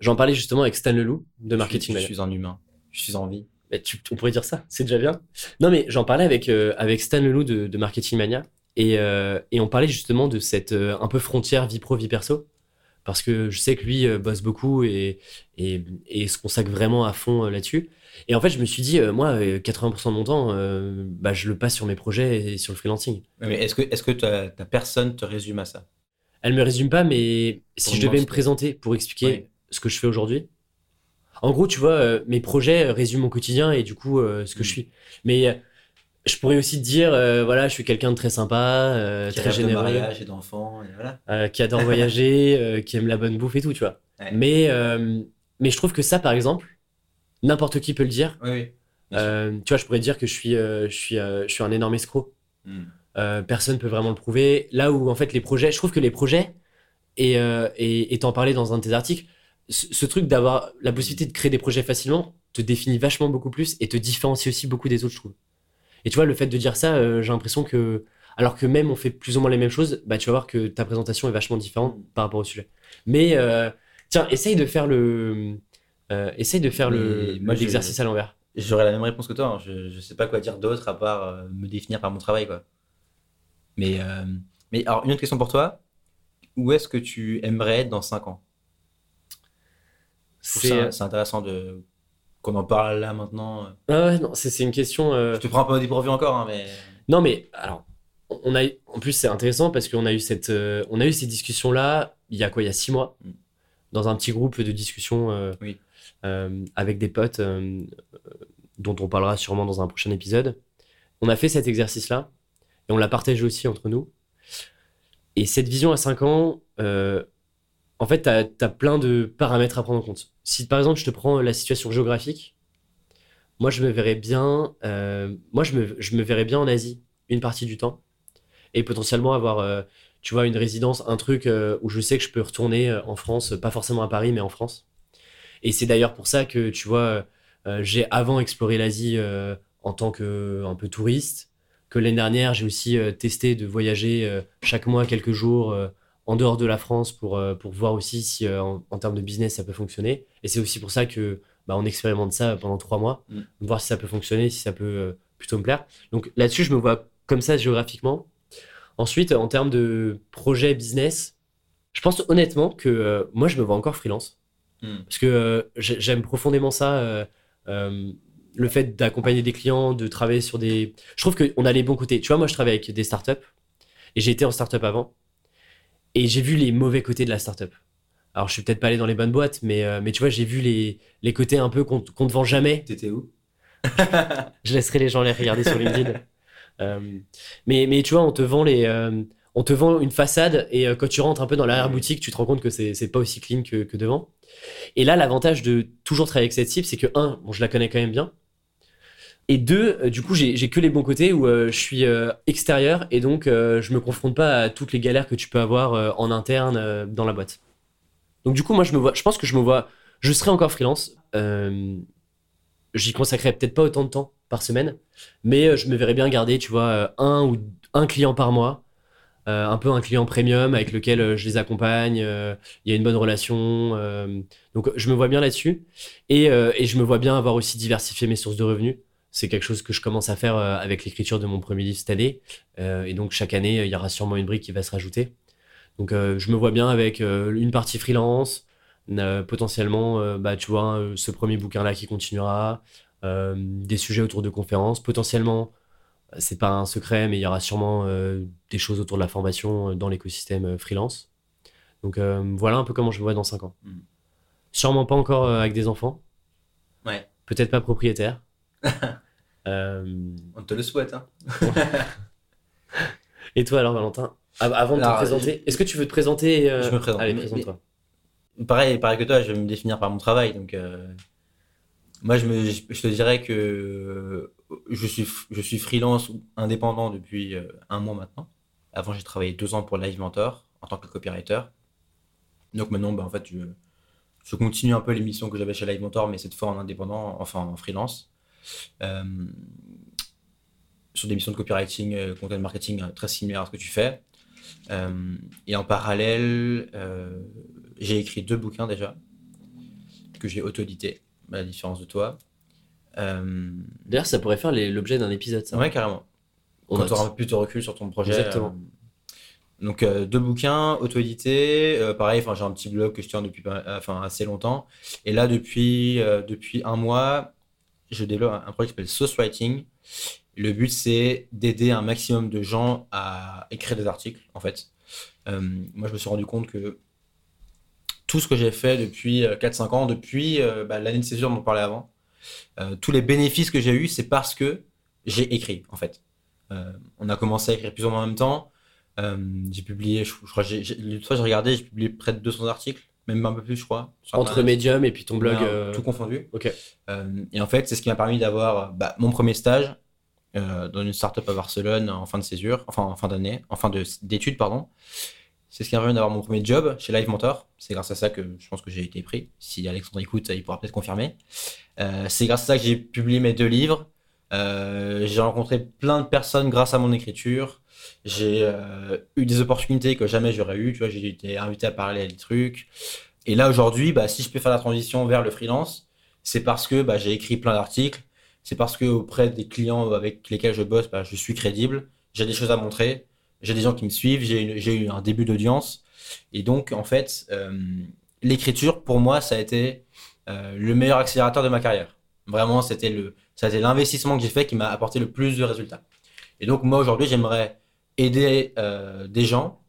j'en parlais justement avec Stan Leloup de Marketing je, Mania. suis un humain. Je suis en vie. Tu, on pourrait dire ça, c'est déjà bien. Non, mais j'en parlais avec, euh, avec Stan Leloup de, de Marketing Mania et, euh, et on parlait justement de cette euh, un peu frontière vie pro, vie perso. Parce que je sais que lui bosse beaucoup et, et, et se consacre vraiment à fond là-dessus. Et en fait, je me suis dit, moi, euh, 80% de mon temps, bah, je le passe sur mes projets et sur le freelancing. Mais est-ce que, est-ce que ta, ta personne te résume à ça? Elle me résume pas, mais si Pour je devais me présenter pour expliquer Ouais. ce que je fais aujourd'hui. En gros, tu vois, euh, mes projets résument mon quotidien et du coup, euh, ce que Mm. je suis. Mais euh, je pourrais aussi te dire, voilà, je suis quelqu'un de très sympa, Qui très de généreux, mariage et d'enfants, voilà. qui adore [laughs] voyager, qui aime la bonne bouffe et tout, tu vois. Ouais. Mais, mais je trouve que ça, par exemple, n'importe qui peut le dire. Oui, oui. Tu vois, je pourrais dire que je suis, je suis, je suis un énorme escroc. Hmm. Euh, personne peut vraiment le prouver. Là où en fait les projets, je trouve que les projets et euh, t'en parlais dans un de tes articles, ce, ce truc d'avoir la possibilité de créer des projets facilement te définit vachement beaucoup plus et te différencie aussi beaucoup des autres, je trouve. Et tu vois, le fait de dire ça, euh, j'ai l'impression que alors que même on fait plus ou moins les mêmes choses, bah tu vas voir que ta présentation est vachement différente par rapport au sujet. Mais euh, tiens, essaye de faire le essaye de faire Mais l'exercice à l'envers. J'aurais la même réponse que toi. hein. Je, je sais pas quoi dire d'autre à part me définir par mon travail, quoi. Mais, euh, mais alors, une autre question pour toi. Où est-ce que tu aimerais être dans 5 ans? Trouve C'est intéressant de qu'on en parle là maintenant. ah ouais, non, c'est une question. euh, Je te prends un peu dépourvu encore, hein, mais Non, mais alors, on a, en plus, c'est intéressant parce qu'on a eu cette, euh, on a eu ces discussions-là il y a quoi, il y a six mois, Mm. dans un petit groupe de discussion euh, Oui. euh, avec des potes euh, euh, dont on parlera sûrement dans un prochain épisode. On a fait cet exercice-là et on l'a partagé aussi entre nous. Et cette vision à 5 ans, euh, en fait, tu as, plein de paramètres à prendre en compte. Si par exemple, je te prends la situation géographique, moi, je me verrais bien, euh, moi, je me, je me verrais bien en Asie une partie du temps et potentiellement avoir, euh, tu vois, une résidence, un truc où je sais que je peux retourner en France, pas forcément à Paris, mais en France. Et c'est d'ailleurs pour ça que, tu vois, j'ai avant exploré l'Asie en tant que un peu touriste, que l'année dernière, j'ai aussi euh, testé de voyager euh, chaque mois quelques jours euh, en dehors de la France pour, pour voir aussi si en, en termes de business ça peut fonctionner. Et c'est aussi pour ça que bah, on expérimente ça pendant trois mois, Mm. voir si ça peut fonctionner, si ça peut plutôt me plaire. Donc là-dessus, je me vois comme ça géographiquement. Ensuite, en termes de projet business, je pense honnêtement que euh, moi, je me vois encore freelance. Hmm. Parce que euh, j'ai- j'aime profondément ça. euh, le fait d'accompagner des clients, de travailler sur des. Je trouve qu'on a les bons côtés. Tu vois, moi, je travaille avec des startups et j'ai été en startup avant et j'ai vu les mauvais côtés de la startup. Alors, je suis peut-être pas allé dans les bonnes boîtes, mais, euh, mais tu vois, j'ai vu les, les côtés un peu qu'on qu'on te vend jamais. T'étais où? [laughs] Je laisserai les gens les regarder sur LinkedIn. [laughs] Euh, mais, mais tu vois, on te vend les. euh, on te vend une façade et euh, quand tu rentres un peu dans l'arrière-boutique, tu te rends compte que c'est c'est pas aussi clean que, que devant. Et là, l'avantage de toujours travailler avec cette cible, c'est que, un, bon, je la connais quand même bien. Et deux, euh, du coup, j'ai que les bons côtés où euh, je suis euh, extérieur et donc je me confronte pas à toutes les galères que tu peux avoir en interne dans la boîte. Donc, du coup, moi, je me vois, je pense que je me vois, je serai encore freelance. J'y consacrerai peut-être pas autant de temps par semaine, mais je me verrais bien garder, tu vois, un ou un client par mois, un peu un client premium avec lequel je les accompagne. Il y a une bonne relation, donc je me vois bien là-dessus, et je me vois bien avoir aussi diversifié mes sources de revenus. C'est quelque chose que je commence à faire euh, avec l'écriture de mon premier livre cette année, euh, et donc chaque année il y aura sûrement une brique qui va se rajouter. Donc euh, je me vois bien avec euh, une partie freelance, euh, potentiellement, euh, bah, tu vois, euh, ce premier bouquin-là qui continuera, euh, des sujets autour de conférences, potentiellement, euh, c'est pas un secret, mais il y aura sûrement euh, des choses autour de la formation euh, dans l'écosystème euh, freelance. Donc euh, voilà un peu comment je me vois dans 5 ans. Mm. Sûrement pas encore euh, avec des enfants, Ouais, peut-être pas propriétaire. [laughs] Euh, on te le souhaite. Hein. [laughs] et toi alors, Valentin Av- Avant de Alors, te présenter, est-ce que tu veux te présenter euh, Je me présente. Allez, présente-toi. Pareil, pareil que toi, je vais me définir par mon travail. Donc, euh, moi, je, me, je, je te dirais que je suis, je suis freelance ou indépendant depuis un mois maintenant. Avant, j'ai travaillé deux ans pour Live Mentor en tant que copywriter. Donc maintenant, bah, en fait, je, je continue un peu l'émission que j'avais chez Live Mentor, mais cette fois en indépendant, enfin en freelance. Euh, sur des missions de copywriting, euh, content marketing euh, très similaires à ce que tu fais. Et en parallèle, j'ai écrit deux bouquins déjà, que j'ai auto-édité, à la différence de toi. Euh, D'ailleurs, ça pourrait faire l'objet d'un épisode, ça. ouais, carrément. On Quand peu plus de recul sur ton projet. Exactement. euh, donc, euh, deux bouquins, auto-édités. Pareil, j'ai un petit blog que je tiens depuis enfin, assez longtemps. Et là, depuis, depuis un mois, je développe un, projet qui s'appelle Sauce Writing. Le but, c'est d'aider un maximum de gens à écrire des articles, en fait. Euh, moi, je me suis rendu compte que tout ce que j'ai fait depuis euh, 4-5 ans, depuis euh, bah, l'année de césure dont on parlait avant, euh, tous les bénéfices que j'ai eus, c'est parce que j'ai écrit, en fait. Euh, on a commencé à écrire plus ou moins en même temps. Euh, j'ai publié, je, je crois, j'ai, j'ai regardé, j'ai publié près de 200 articles, même un peu plus, je crois. Entre. Medium et puis ton blog. Euh, Tout confondu. Ok. Euh, et en fait, c'est ce qui m'a permis d'avoir bah, mon premier stage euh, dans une startup à Barcelone en fin de césure, enfin en fin d'année, en fin de- d'études, pardon. C'est ce qui m'a permis d'avoir mon premier job chez Live Mentor. C'est grâce à ça que je pense que j'ai été pris. Si Alexandre écoute, il pourra peut-être confirmer. C'est grâce à ça que j'ai publié mes deux livres. J'ai rencontré plein de personnes grâce à mon écriture. J'ai euh, eu des opportunités que jamais j'aurais eu. Tu vois, j'ai été invité à parler à des trucs. Et là aujourd'hui, bah, si je peux faire la transition vers le freelance, c'est parce que bah, j'ai écrit plein d'articles. C'est parce que auprès des clients avec lesquels je bosse, bah, je suis crédible. J'ai des choses à montrer. J'ai des gens qui me suivent. J'ai eu un début d'audience. Et donc, en fait, euh, l'écriture, pour moi, ça a été euh, le meilleur accélérateur de ma carrière. Vraiment, c'était le, ça a été l'investissement que j'ai fait qui m'a apporté le plus de résultats. Et donc, moi, aujourd'hui, j'aimerais aider euh, des gens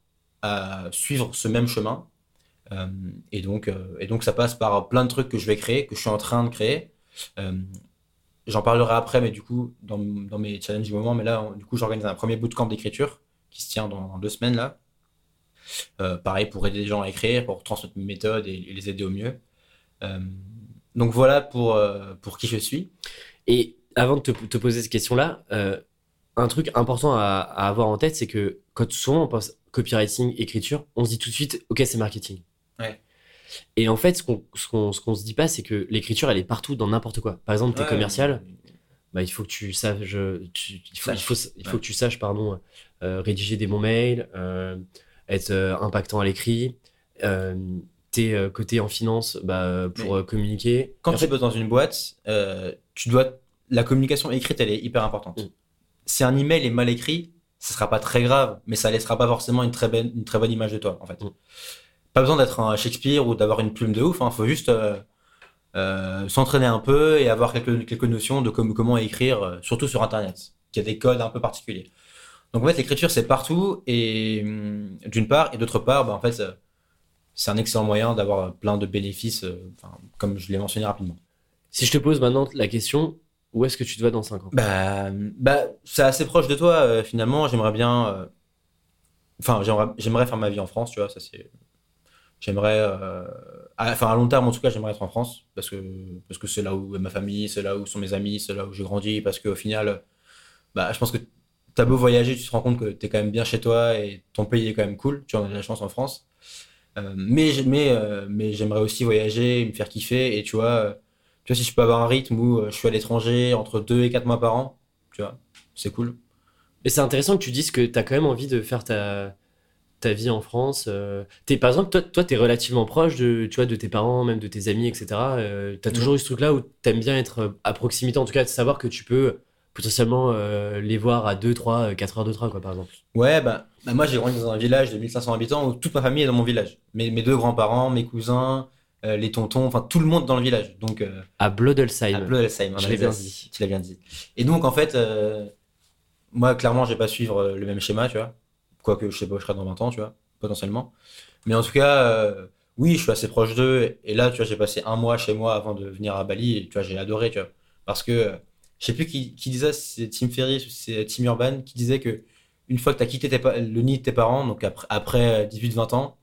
à suivre ce même chemin. Euh, et, donc, euh, et donc, ça passe par plein de trucs que je vais créer, que je suis en train de créer. J'en parlerai après, mais du coup, dans, dans mes challenges du moment. Mais là, du coup, j'organise un premier bootcamp d'écriture qui se tient dans, deux semaines, là. Pareil, pour aider les gens à écrire, pour transmettre mes méthodes et, les aider au mieux. Donc voilà pour, pour qui je suis. Et avant de te, te poser cette question-là, un truc important à, à avoir en tête, c'est que quand souvent on pense copywriting, écriture, on se dit tout de suite, ok, c'est marketing. Ouais. Et en fait, ce qu'on ce qu'on se dit pas, c'est que l'écriture, elle est partout dans n'importe quoi. Par exemple, t'es Ouais, commercial, bah, il faut que tu saches, tu- il faut, il faut, il faut Ouais. que tu saches, pardon, euh, rédiger des bons mails, euh, être euh, impactant à l'écrit. T'es euh, côté en finance bah, pour Mais communiquer. Quand tu bosses dans une boîte, tu dois la communication écrite, elle est hyper importante. Mm. Si un email est mal écrit, ce sera pas très grave, mais ça laissera pas forcément une très bonne, une très bonne image de toi, en fait. Mm. Pas besoin d'être un Shakespeare ou d'avoir une plume de ouf. Il faut juste euh, euh, s'entraîner un peu et avoir quelques, quelques notions de com- comment écrire, euh, surtout sur Internet, qui a des codes un peu particuliers. Donc en fait, l'écriture c'est partout et hum, d'une part et d'autre part, bah, en fait, c'est un excellent moyen d'avoir plein de bénéfices, comme je l'ai mentionné rapidement. si je te pose maintenant la question, où est-ce que tu te vois dans 5 ans? Bah, bah, c'est assez proche de toi euh, finalement. J'aimerais bien, euh, enfin, j'aimerais, faire ma vie en France, tu vois. Ça c'est, j'aimerais, euh, enfin à long terme en tout cas, j'aimerais être en France parce que parce que c'est là où est ma famille, c'est là où sont mes amis, c'est là où j'ai grandi. Parce qu'au final, bah, je pense que t'as beau voyager, tu te rends compte que t'es quand même bien chez toi et ton pays est quand même cool. Tu en as de la chance en France. Mais mais mais j'aimerais aussi voyager, me faire kiffer et tu vois. Tu vois, si je peux avoir un rythme où euh, je suis à l'étranger entre 2 et 4 mois par an, tu vois, c'est cool. Mais c'est intéressant que tu dises que tu as quand même envie de faire ta, ta vie en France. euh. T'es, par exemple, toi, toi tu es relativement proche de, tu vois, de tes parents, même de tes amis, etc. Euh, tu as toujours eu ce truc-là où tu aimes bien être euh, à proximité, en tout cas, de savoir que tu peux potentiellement euh, les voir à 2, 3, 4 heures de train, quoi, par exemple. Ouais, bah, bah, moi j'ai grandi dans un village de 1500 habitants où toute ma famille est dans mon village. Mes, mes deux grands-parents, mes cousins, euh, les tontons, enfin tout le monde dans le village. Donc, euh, À Blodelsheim. à Blodelsheim, en Je l'ai bien Alsace. dit. Tu l'as bien dit. Et donc en fait, euh, moi clairement je vais pas suivre le même schéma, tu vois. Quoique je sais pas je serai dans 20 ans, tu vois, potentiellement. Mais en tout cas, oui, je suis assez proche d'eux. Et là, tu vois, j'ai passé un mois chez moi avant de venir à Bali et tu vois, j'ai adoré, tu vois. Parce que, je sais plus qui, qui disait, c'est Tim Ferriss ou c'est Tim Urban, qui disait que une fois que tu as quitté tes le nid de tes parents, donc après, après 18-20 ans,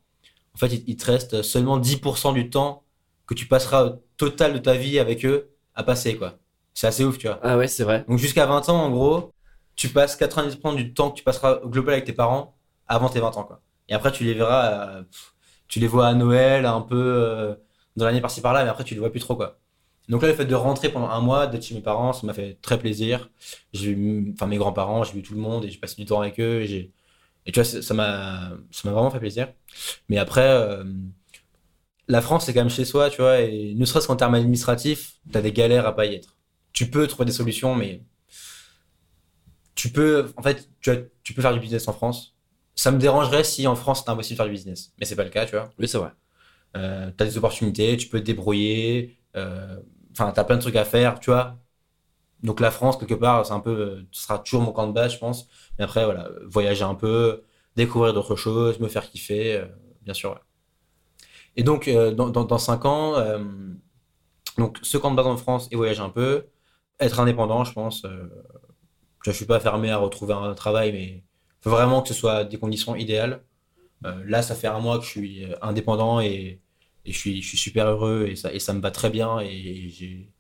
en fait, il, il te reste seulement 10% du temps que tu passeras au total de ta vie avec eux à passer, quoi. C'est assez ouf, tu vois. Ah ouais, c'est vrai. Donc jusqu'à 20 ans, en gros, tu passes 90% du temps que tu passeras au global avec tes parents avant tes 20 ans, quoi. Et après, tu les verras, euh, tu les vois à Noël, un peu euh, dans l'année par-ci par-là, mais après, tu le vois plus trop, quoi. Donc là, le fait de rentrer pendant un mois, d'être chez mes parents, ça m'a fait très plaisir. J'ai vu, enfin, mes grands-parents, j'ai vu tout le monde et j'ai passé du temps avec eux. Et, j'ai- et tu vois, ça m'a, ça m'a vraiment fait plaisir. Mais après, euh, la France, c'est quand même chez soi, tu vois, et ne serait-ce qu'en termes administratifs, t'as des galères à pas y être. Tu peux trouver des solutions, mais tu peux, en fait, tu, as- tu peux faire du business en France. Ça me dérangerait si en France c'était impossible de faire du business, mais c'est pas le cas, tu vois. Oui, c'est vrai. Euh, t'as des opportunités, tu peux te débrouiller, euh, enfin, t'as plein de trucs à faire, tu vois. Donc la France, quelque part, c'est un peu, euh, ce sera toujours mon camp de base, je pense. Mais après, voilà, voyager un peu, découvrir d'autres choses, me faire kiffer, euh, bien sûr. Et donc, euh, dans, dans, 5 ans, euh, donc ce camp de base en France et voyager un peu, être indépendant, je pense. Euh, je suis pas fermé à retrouver un travail, mais faut vraiment que ce soit des conditions idéales. Euh, là, ça fait un mois que je suis euh, indépendant et, et je, suis, je suis super heureux et ça, et ça me va très bien et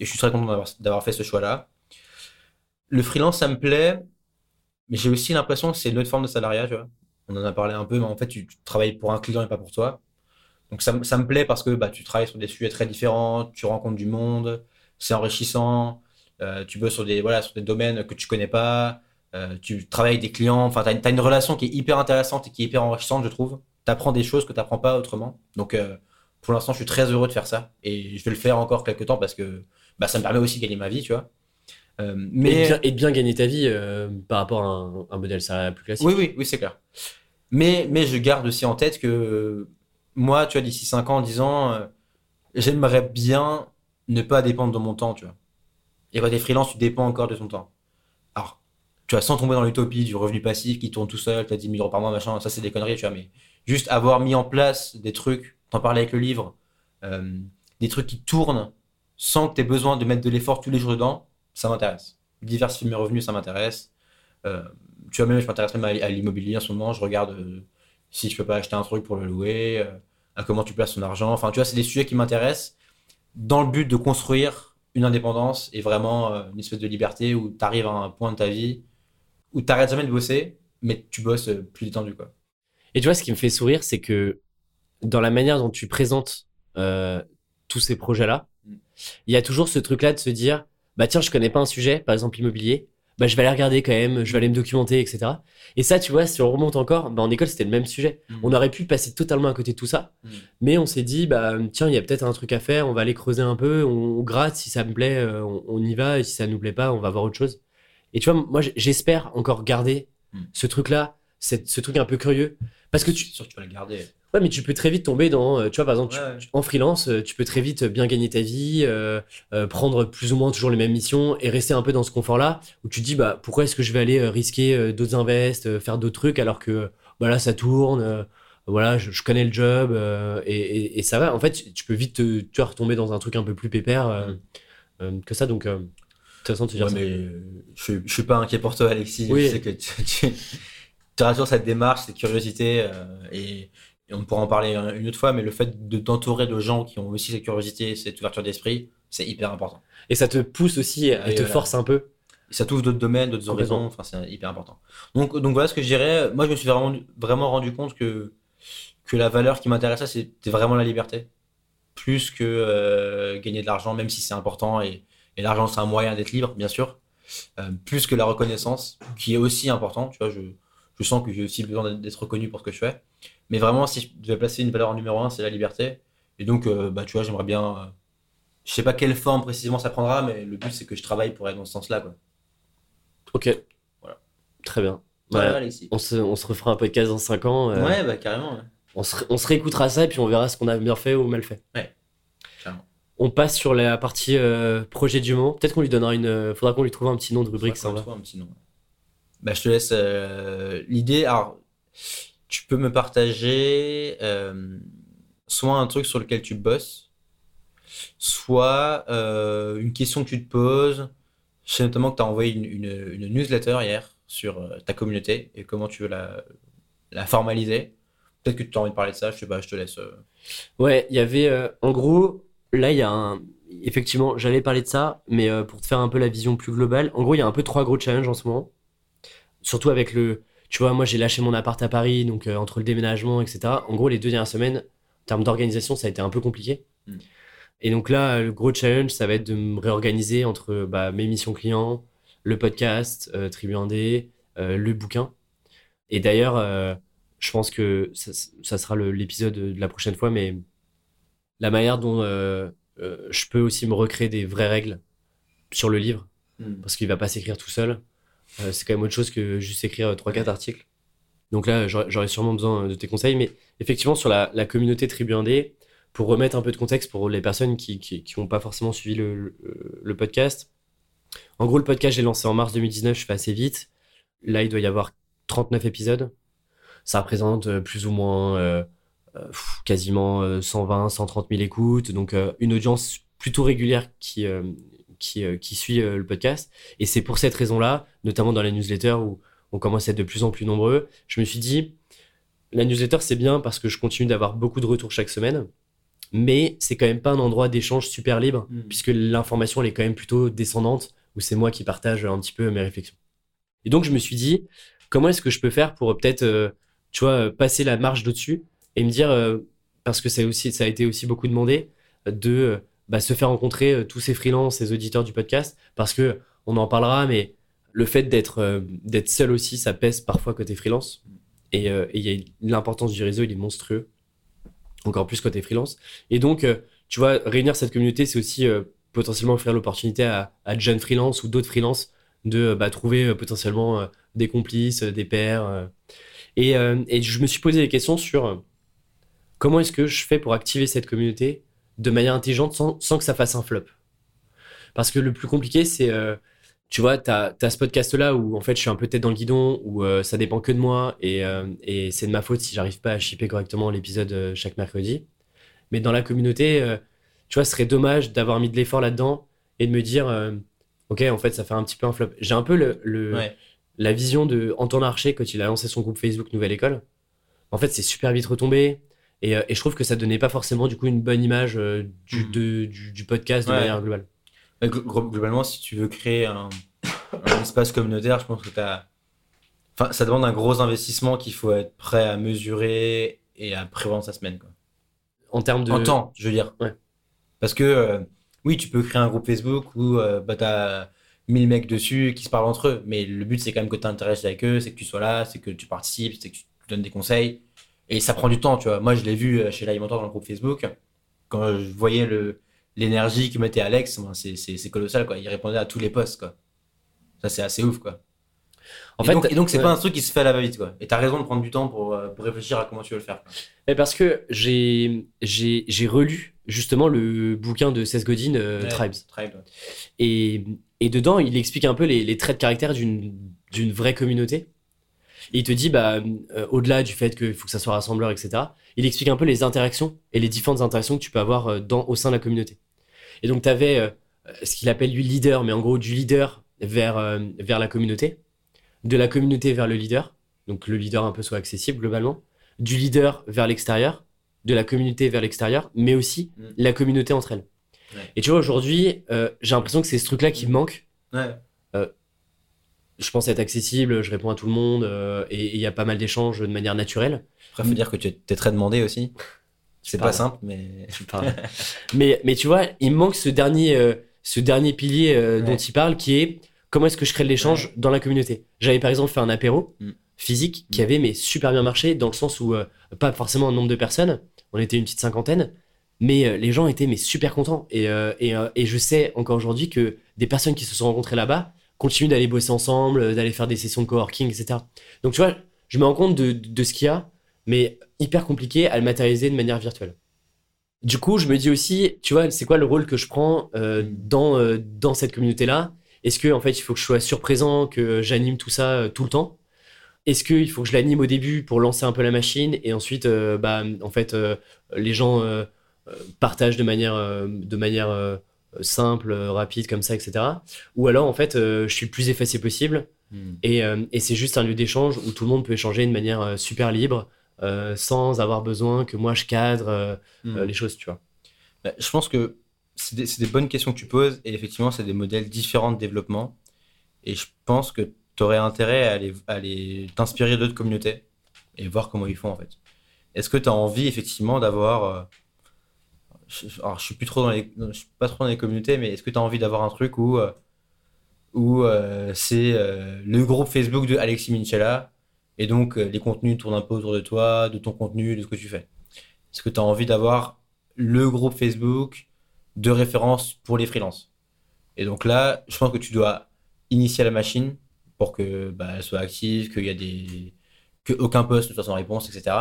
je suis très content d'avoir fait ce choix-là. Le freelance, ça me plaît, mais j'ai aussi l'impression que c'est une autre forme de salariat. On en a parlé un peu, mais en fait, tu, travailles pour un client et pas pour toi. Donc ça, ça me plaît parce que bah, tu travailles sur des sujets très différents, tu rencontres du monde, c'est enrichissant, euh, tu bosses sur des, voilà, sur des domaines que tu connais pas, euh, tu travailles avec des clients, enfin, tu as, une relation qui est hyper intéressante et qui est hyper enrichissante, je trouve. Tu apprends des choses que tu n'apprends pas autrement. Donc, euh, pour l'instant, je suis très heureux de faire ça et je vais le faire encore quelques temps parce que bah, ça me permet aussi de gagner ma vie, tu vois. Euh, Et, mais bien, et de bien gagner ta vie euh, par rapport à un, un modèle salarial plus classique. oui, oui, oui, c'est clair. Mais, mais je garde aussi en tête que moi, tu vois, d'ici 5 ans, 10 ans, euh, j'aimerais bien ne pas dépendre de mon temps, tu vois. Et quand t'es freelance, tu dépends encore de ton temps. Alors, tu vois, sans tomber dans l'utopie du revenu passif qui tourne tout seul, t'as 10 000 euros par mois, machin, ça c'est des conneries, tu vois, mais juste avoir mis en place des trucs, t'en parlais avec le livre, euh, des trucs qui tournent sans que t'aies besoin de mettre de l'effort tous les jours dedans, ça m'intéresse. Diversifier mes revenus, ça m'intéresse. Euh, tu vois, même je m'intéresse même à, l'immobilier en ce moment, je regarde euh, si je peux pas acheter un truc pour le louer, euh, à comment tu places ton argent. Enfin, tu vois, c'est des sujets qui m'intéressent dans le but de construire une indépendance et vraiment une espèce de liberté où tu arrives à un point de ta vie où tu jamais de bosser, mais tu bosses plus détendu, quoi. Et tu vois, ce qui me fait sourire, c'est que dans la manière dont tu présentes tous ces projets-là. Il y a toujours ce truc-là de se dire, bah tiens, je connais pas un sujet, par exemple l'immobilier, bah je vais aller regarder quand même, je vais aller me documenter, etc. Et ça, tu vois, si on remonte encore, bah en école c'était le même sujet. Mm. On aurait pu passer totalement à côté de tout ça, Mm. mais on s'est dit, bah tiens, il y a peut-être un truc à faire, on va aller creuser un peu, on, on gratte, si ça me plaît, euh, on, on y va, et si ça nous plaît pas, on va voir autre chose. Et tu vois, moi j'espère encore garder Mm. ce truc-là, ce truc un peu curieux, parce que tu, sûr que tu vas le garder. Ouais, mais tu peux très vite tomber dans, euh, tu vois, par exemple, Ouais, tu- en freelance, euh, tu peux très vite bien gagner ta vie, euh, euh, prendre plus ou moins toujours les mêmes missions et rester un peu dans ce confort-là où tu te dis, bah, pourquoi est-ce que je vais aller euh, risquer euh, d'autres invests, euh, faire d'autres trucs alors que, bah là, ça tourne, euh, voilà, je, je connais le job euh, et, et- et ça va. En fait, tu- peux vite te, tu vois, retomber dans un truc un peu plus pépère euh, Mm. euh, que ça. Donc, euh, intéressant de se dire Ouais, ça. mais euh, je, suis- je suis pas inquiet pour toi, Alexis. Oui. Je sais que tu, tu auras toujours cette démarche, cette curiosité, euh, et, et on pourra en parler un- une autre fois, mais le fait de t'entourer de gens qui ont aussi cette curiosité, cette ouverture d'esprit, c'est hyper important. Et ça te pousse aussi, et Et te voilà. force un peu. Et ça t'ouvre d'autres domaines, d'autres horizons, enfin, c'est hyper important. Donc, donc voilà ce que je dirais. Moi, je me suis vraiment, vraiment rendu compte que, que la valeur qui m'intéressait, c'était vraiment la liberté. Plus que euh, gagner de l'argent, même si c'est important, et, et l'argent, c'est un moyen d'être libre, bien sûr. Euh, plus que la reconnaissance, qui est aussi important. Tu vois, je, je sens que j'ai aussi besoin d'être reconnu pour ce que je fais. Mais vraiment, si je devais placer une valeur en numéro un, c'est la liberté. Et donc, euh, bah, tu vois, j'aimerais bien. euh, je sais pas quelle forme précisément ça prendra, mais le but, c'est que je travaille pour être dans ce sens-là, quoi. Ok. Voilà. Très bien. Ouais, Ouais. Alexis. On se, on se refera un podcast dans 5 ans. euh, Ouais, bah carrément. ouais. On se, on se réécoutera ça et puis on verra ce qu'on a bien fait ou mal fait. Ouais, clairement. On passe sur la partie euh, projet du moment. Peut-être qu'on lui donnera une. faudra qu'on lui trouve un petit nom de rubrique, ça va. un petit nom. Bah, je te laisse l'idée. Alors, tu peux me partager euh, soit un truc sur lequel tu bosses, soit euh, une question que tu te poses. Je sais notamment que tu as envoyé une, une- newsletter hier sur euh, ta communauté et comment tu veux la, la formaliser. Peut-être que tu as envie de parler de ça, je sais pas, je te laisse. Ouais, il y avait. en gros, là, il y a un. Effectivement, j'allais parler de ça, mais pour te faire un peu la vision plus globale, en gros, il y a un peu trois gros challenges en ce moment. Surtout avec le. Tu vois, moi, j'ai lâché mon appart à Paris, donc euh, entre le déménagement, etc. En gros, les deux dernières semaines, termes d'organisation, ça a été un peu compliqué. Mm. Et donc là, le gros challenge, ça va être de me réorganiser entre bah, mes missions clients, le podcast, euh, Tribu 1D, euh, le bouquin. Et d'ailleurs, euh, je pense que ça, ça sera l'épisode de la prochaine fois, mais la manière dont je peux aussi me recréer des vraies règles sur le livre, parce qu'il va pas s'écrire tout seul. Euh, c'est quand même autre chose que juste écrire 3-4 articles. Donc là, j'aurais sûrement besoin de tes conseils. Mais effectivement, sur la, communauté Tribu 1D, pour remettre un peu de contexte pour les personnes qui n'ont pas forcément suivi le, podcast. En gros, le podcast, j'ai lancé en mars 2019, je fais assez vite. Là, il doit y avoir 39 épisodes. Ça représente euh, plus ou moins euh, euh, quasiment euh, 120, 130 000 écoutes. Donc, euh, une audience plutôt régulière qui, euh, qui, euh, qui suit euh, le podcast. Et c'est pour cette raison-là, notamment dans la newsletter où on commence à être de plus en plus nombreux, je me suis dit, la newsletter, c'est bien parce que je continue d'avoir beaucoup de retours chaque semaine. Mais c'est quand même pas un endroit d'échange super libre, Mm. puisque l'information, elle est quand même plutôt descendante, où c'est moi qui partage un petit peu mes réflexions. Et donc, je me suis dit, comment est-ce que je peux faire pour euh, peut-être, euh, tu vois, passer la marche d'au-dessus et me dire, euh, parce que ça a, aussi, ça a été aussi beaucoup demandé, de bah, se faire rencontrer euh, tous ces freelances, ces auditeurs du podcast, parce que on en parlera, mais le fait d'être euh, d'être seul aussi, ça pèse parfois côté freelance. Et euh, et il y a l'importance du réseau, il est monstrueux, encore plus côté freelance. Et donc, euh, tu vois, réunir cette communauté, c'est aussi euh, potentiellement offrir l'opportunité à, à jeunes freelances ou d'autres freelances de euh, bah, trouver euh, potentiellement euh, des complices, euh, des pairs. euh. Et, euh, et je me suis posé des questions sur euh, comment est-ce que je fais pour activer cette communauté de manière intelligente sans, sans que ça fasse un flop. Parce que le plus compliqué, c'est, euh, tu vois, tu as, ce podcast-là où en fait je suis un peu tête dans le guidon, où euh, ça dépend que de moi et, euh, et c'est de ma faute si j'arrive pas à shipper correctement l'épisode chaque mercredi. Mais dans la communauté, tu vois, ce serait dommage d'avoir mis de l'effort là-dedans et de me dire, ok, en fait, ça fait un petit peu un flop. J'ai un peu le, le- Ouais. la vision de Antoine Archer quand il a lancé son groupe Facebook Nouvelle École. En fait, c'est super vite retombé. Et, euh, et je trouve que ça donnait pas forcément du coup une bonne image euh, du, Mhm. de- du, du podcast de Ouais. manière globale. Glo- Globalement, si tu veux créer un, un [laughs] espace communautaire, je pense que t'as... Enfin, ça demande un gros investissement qu'il faut être prêt à mesurer et à prévoir sa semaine. Quoi. En termes de. En temps, je veux dire. Ouais. Parce que, euh, oui, tu peux créer un groupe Facebook où euh, bah, t'as 1000 mecs dessus qui se parlent entre eux. Mais le but, c'est quand même que tu t'intéresses avec eux, c'est que tu sois là, c'est que tu participes, c'est que tu donnes des conseils. Et ça prend du temps, tu vois. Moi, je l'ai vu euh, chez l'Alimentor dans le groupe Facebook. Quand je voyais le, l'énergie que mettait Alex, ben, c'est, colossal, quoi. Il répondait à tous les posts, quoi. Ça, c'est assez ouf, quoi. En et, fait, donc, et donc, c'est ouais. pas un truc qui se fait à la va-vite, quoi. Et t'as raison de prendre du temps pour, euh, pour réfléchir à comment tu veux le faire. quoi. Parce que j'ai relu justement le bouquin de Seth Godin, euh, Ouais, Tribes. Tribe, ouais. Et, et dedans, il explique un peu les, les traits de caractère d'une d'une vraie communauté. Et il te dit, bah, euh, au-delà du fait qu'il faut que ça soit rassembleur, etc., il explique un peu les interactions et les différentes interactions que tu peux avoir euh, dans, au sein de la communauté. Et donc, tu avais ce qu'il appelle lui leader, mais en gros, du leader vers, euh, vers la communauté, de la communauté vers le leader, donc le leader un peu soit accessible globalement, du leader vers l'extérieur, de la communauté vers l'extérieur, mais aussi Mm. la communauté entre elles. Ouais. Et tu vois, aujourd'hui, euh, j'ai l'impression que c'est ce truc-là qui me manque. Ouais. Je pense être accessible, je réponds à tout le monde, euh, et il y a pas mal d'échanges de manière naturelle. Après, faut dire que tu es t'es très demandé aussi. C'est pas simple, mais. mais, mais tu vois, il me manque ce dernier, euh, ce dernier pilier euh, dont il parle, qui est comment est-ce que je crée de l'échange dans la communauté. J'avais par exemple fait un apéro Mm. physique qui Mm. avait mais super bien marché, dans le sens où, pas forcément un nombre de personnes, on était une petite cinquantaine, mais les gens étaient mais super contents. Et, et, et je sais encore aujourd'hui que des personnes qui se sont rencontrées là-bas continuent d'aller bosser ensemble, euh, d'aller faire des sessions de coworking, etc. Donc tu vois, je me rends compte de, de ce qu'il y a, mais hyper compliqué à le matérialiser de manière virtuelle. Du coup, je me dis aussi, tu vois, c'est quoi le rôle que je prends euh, dans, euh, dans cette communauté-là? Est-ce que en fait, il faut que je sois surprésent, que j'anime tout ça tout le temps? Est-ce qu'il faut que je l'anime au début pour lancer un peu la machine et ensuite, bah, en fait, les gens partagent de manière, de manière simple, euh, rapide, comme ça, etc. Ou alors, en fait, euh, je suis le plus effacé possible Hmm. et, euh, et c'est juste un lieu d'échange où tout le monde peut échanger de manière euh, super libre, euh, sans avoir besoin que moi je cadre euh, Hmm. euh, les choses, tu vois. Bah, Je pense que c'est des, c'est des bonnes questions que tu poses et effectivement, c'est des modèles différents de développement. Et je pense que tu aurais intérêt à aller, à aller t'inspirer d'autres communautés et voir comment ils font en fait. est-ce que tu as envie effectivement d'avoir. Alors, je suis plus trop dans les, suis pas trop dans les communautés, mais est-ce que tu as envie d'avoir un truc où, euh, où euh, c'est euh, le groupe Facebook de Alexis Minchella et donc les contenus tournent un peu autour de toi, de ton contenu, de ce que tu fais? Est-ce que tu as envie d'avoir le groupe Facebook de référence pour les freelances? Et donc là, je pense que tu dois initier la machine pour que bah, soit active, qu'il y a des que poste ne soit sans réponse, etc.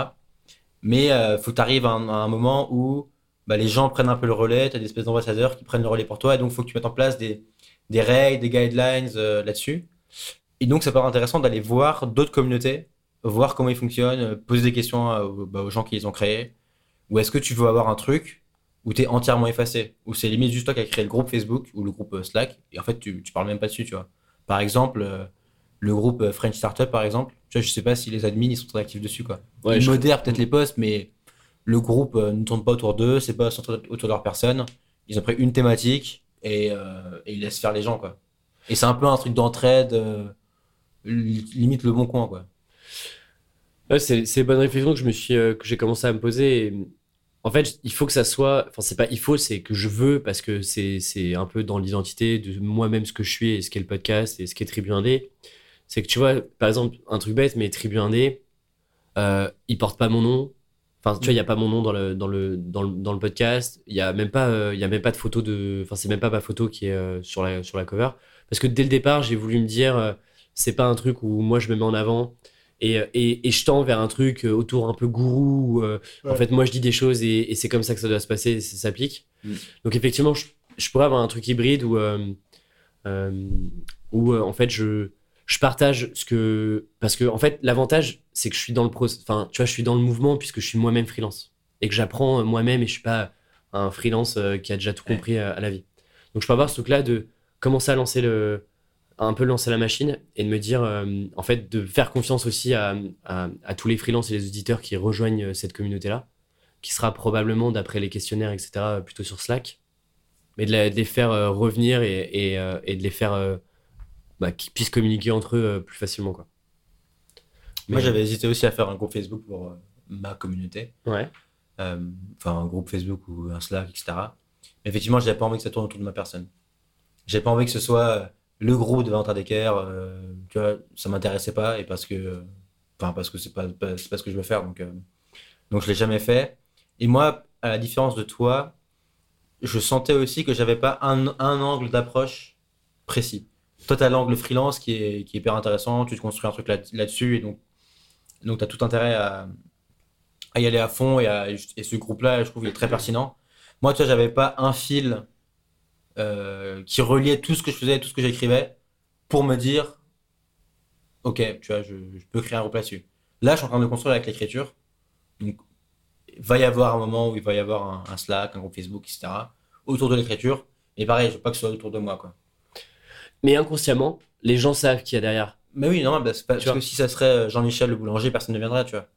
Mais il faut que tu arrives à un moment où bah, les gens prennent un peu le relais, tu as des espèces d'ambassadeurs qui prennent le relais pour toi, et donc il faut que tu mettes en place des, des règles, des guidelines euh, là-dessus. Et donc ça peut être intéressant d'aller voir d'autres communautés, voir comment ils fonctionnent, euh, poser des questions à- bah, aux gens qui les ont créés. Ou est-ce que tu veux avoir un truc où tu es entièrement effacé, où c'est limite juste toi qui as créé le groupe Facebook ou le groupe euh, Slack, et en fait tu, tu parles même pas dessus, tu vois. Par exemple, euh, le groupe French Startup, par exemple, tu vois, je sais pas si les admins ils sont très actifs dessus, quoi. Ouais, ils je- modèrent peut-être les posts, mais le groupe euh, ne tourne pas autour d'eux, c'est pas autour de leur personne. Ils ont pris une thématique et, euh, et ils laissent faire les gens, quoi. Et c'est un peu un truc d'entraide, euh, li- limite le bon coin, quoi. Ouais, c'est c'est une bonne réflexion que je j'ai commencé à me poser. En fait, il faut que ça soit. Enfin, c'est pas il faut, c'est que je veux parce que c'est un peu dans l'identité de moi-même ce que je suis et ce qu'est le podcast et ce qu'est Tribu Indé. C'est que tu vois, par exemple, un truc bête, mais Tribu Indé, il porte pas mon nom. Enfin, tu vois, il y a pas mon nom dans le dans le dans le, dans le podcast. Il y a même pas euh, y a même pas de photo de. Enfin, c'est même pas ma photo qui est euh, sur la sur la cover. Parce que dès le départ, j'ai voulu me dire, euh, c'est pas un truc où moi je me mets en avant et, et, et je tends vers un truc euh, autour un peu gourou où euh, en fait moi je dis des choses et, et c'est comme ça que ça doit se passer et ça s'applique Mm. donc effectivement je, je pourrais avoir un truc hybride où euh, euh, où euh, en fait je je partage ce que parce que en fait l'avantage c'est que je suis dans le pro enfin tu vois je suis dans le mouvement puisque je suis moi-même freelance et que j'apprends euh, moi-même et je suis pas un freelance euh, qui a déjà tout compris à, à la vie donc je peux avoir ce truc là de commencer à lancer le un peu lancer la machine et de me dire, euh, en fait, de faire confiance aussi à, à, à tous les freelances et les auditeurs qui rejoignent euh, cette communauté-là, qui sera probablement, d'après les questionnaires, etc., euh, plutôt sur Slack, mais de, la- de les faire euh, revenir et, et, euh, et de les faire euh, bah, qu'ils puissent communiquer entre eux euh, plus facilement. Quoi. Moi, j'avais hésité aussi à faire un groupe Facebook pour euh, ma communauté. Ouais. Euh, enfin un groupe Facebook ou un Slack, etc. Mais effectivement, j'avais pas envie que ça tourne autour de ma personne. J'avais pas envie que ce soit le groupe de Valentin euh, tu vois, ça m'intéressait pas et parce que, euh, enfin parce que c'est pas, pas- ce que je veux faire, donc, euh, donc je l'ai jamais fait. Et moi, à la différence de toi, je sentais aussi que j'avais pas un, un angle d'approche précis. Toi, tu as l'angle freelance qui est, hyper intéressant, tu te construis un truc là- là-dessus et donc, donc tu as tout intérêt à, y aller à fond et, et ce groupe-là, je trouve, il est très pertinent. Moi, tu vois, j'avais pas un fil euh, qui reliait tout ce que je faisais, tout ce que j'écrivais pour me dire, ok, tu vois, je, peux créer un groupe là-dessus. Là, je suis en train de construire avec l'écriture. Donc, il va y avoir un moment où il va y avoir un, Slack, un groupe Facebook, etc. autour de l'écriture. Mais pareil, je veux pas que ce soit autour de moi, quoi. Mais inconsciemment, les gens savent qui y a derrière. Mais oui, normal, parce, parce Tu vois. que si ça serait euh, Jean-Michel le boulanger, personne ne viendrait, tu vois.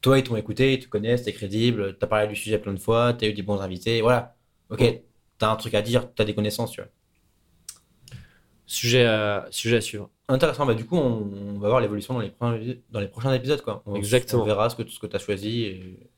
Toi, ils t'ont écouté, ils te connaissent, t'es crédible, t'as parlé du sujet plein de fois, t'as eu des bons invités, voilà. Ok, t'as un truc à dire, t'as des connaissances, tu vois. Sujet à, sujet à suivre. Intéressant, bah du coup, on, on va voir l'évolution dans les prochains, dans les prochains épisodes, quoi. On, Exactement. On verra ce que, ce que t'as choisi et,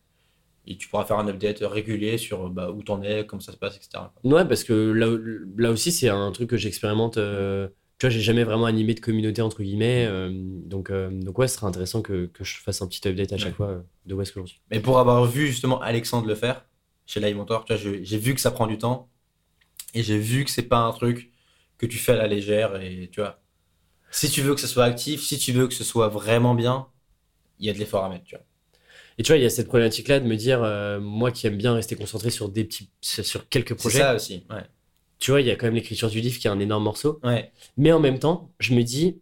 et tu pourras faire un update régulier sur bah, où t'en es, comment ça se passe, etc. Ouais, parce que là, là aussi, c'est un truc que j'expérimente. euh, tu vois, j'ai jamais vraiment animé de communauté, entre guillemets. euh, donc, euh, donc, ouais, ce serait intéressant que, que je fasse un petit update à chaque Ouais. fois de où est-ce que j'en suis. Mais pour avoir vu justement Alexandre le faire chez Live Mentor, tu vois, j'ai vu que ça prend du temps et j'ai vu que c'est pas un truc que tu fais à la légère et tu vois. Si tu veux que ce soit actif, si tu veux que ce soit vraiment bien, il y a de l'effort à mettre, tu vois. Et tu vois, il y a cette problématique-là de me dire, euh, moi qui aime bien rester concentré sur des petits, sur quelques C'est projets, ça aussi, ouais. tu vois, il y a quand même l'écriture du livre qui est un énorme morceau. Ouais, Mais en même temps, je me dis,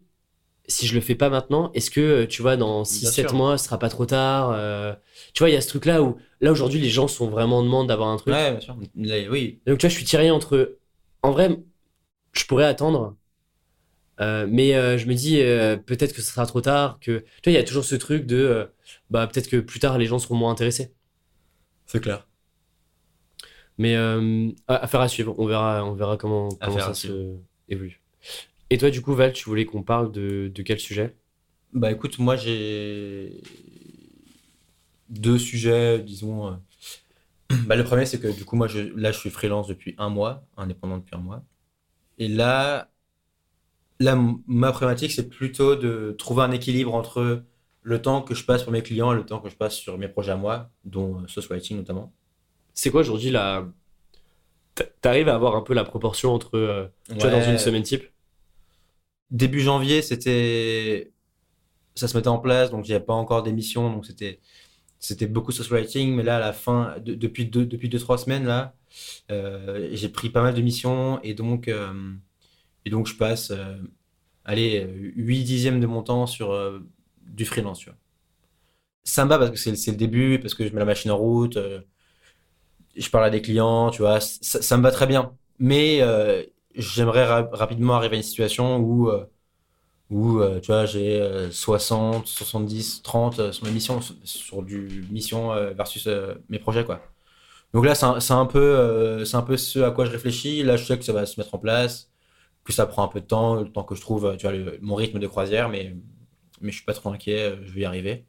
si je le fais pas maintenant, est-ce que, euh, tu vois, dans 6-7 sûr. mois, ce sera pas trop tard euh, Tu vois, il y a ce truc-là où, là, aujourd'hui, les gens sont vraiment en demande d'avoir un truc. ouais, bien sûr. Là, oui, Donc, tu vois, je suis tiré entre. En vrai, je pourrais attendre. Euh, mais euh, je me dis, euh, peut-être que ce sera trop tard. Que... Tu vois, il y a toujours ce truc de. bah, peut-être que plus tard, les gens seront moins intéressés. c'est clair. Mais à- affaire à suivre. On verra, on verra comment, comment ça se évolue. Et toi, du coup, Val, tu voulais qu'on parle de, de quel sujet? Bah écoute, moi j'ai. deux sujets, disons. [clears throat] Bah, le premier, c'est que du coup, moi, je, là, je suis freelance depuis un mois, indépendant depuis un mois. Et là, là ma problématique, c'est plutôt de trouver un équilibre entre le temps que je passe pour mes clients et le temps que je passe sur mes projets à moi, dont Social Writing notamment. C'est quoi aujourd'hui la. T'arrives à avoir un peu la proportion entre. tu vois, dans une semaine type? Début janvier, c'était. Ça se mettait en place, donc il n'y avait pas encore d'émission, donc c'était c'était beaucoup social writing, mais là, à la fin, depuis deux, depuis deux, trois semaines, là, euh, j'ai pris pas mal de missions et donc, euh, et donc je passe, euh, allez, 8 dixièmes de mon temps sur du freelance, tu vois. Ça me va parce que c'est le début, parce que je mets la machine en route, je parle à des clients, tu vois, ça, me va très bien. Mais j'aimerais rapidement arriver à une situation où où euh, tu vois j'ai 60 70 30 sur mes missions sur du mission euh, versus euh, mes projets quoi donc là c'est un, peu c'est un peu ce à quoi je réfléchis là je sais que ça va se mettre en place que ça prend un peu de temps le temps que je trouve tu vois mon rythme de croisière mais mais je suis pas trop inquiet je vais y arriver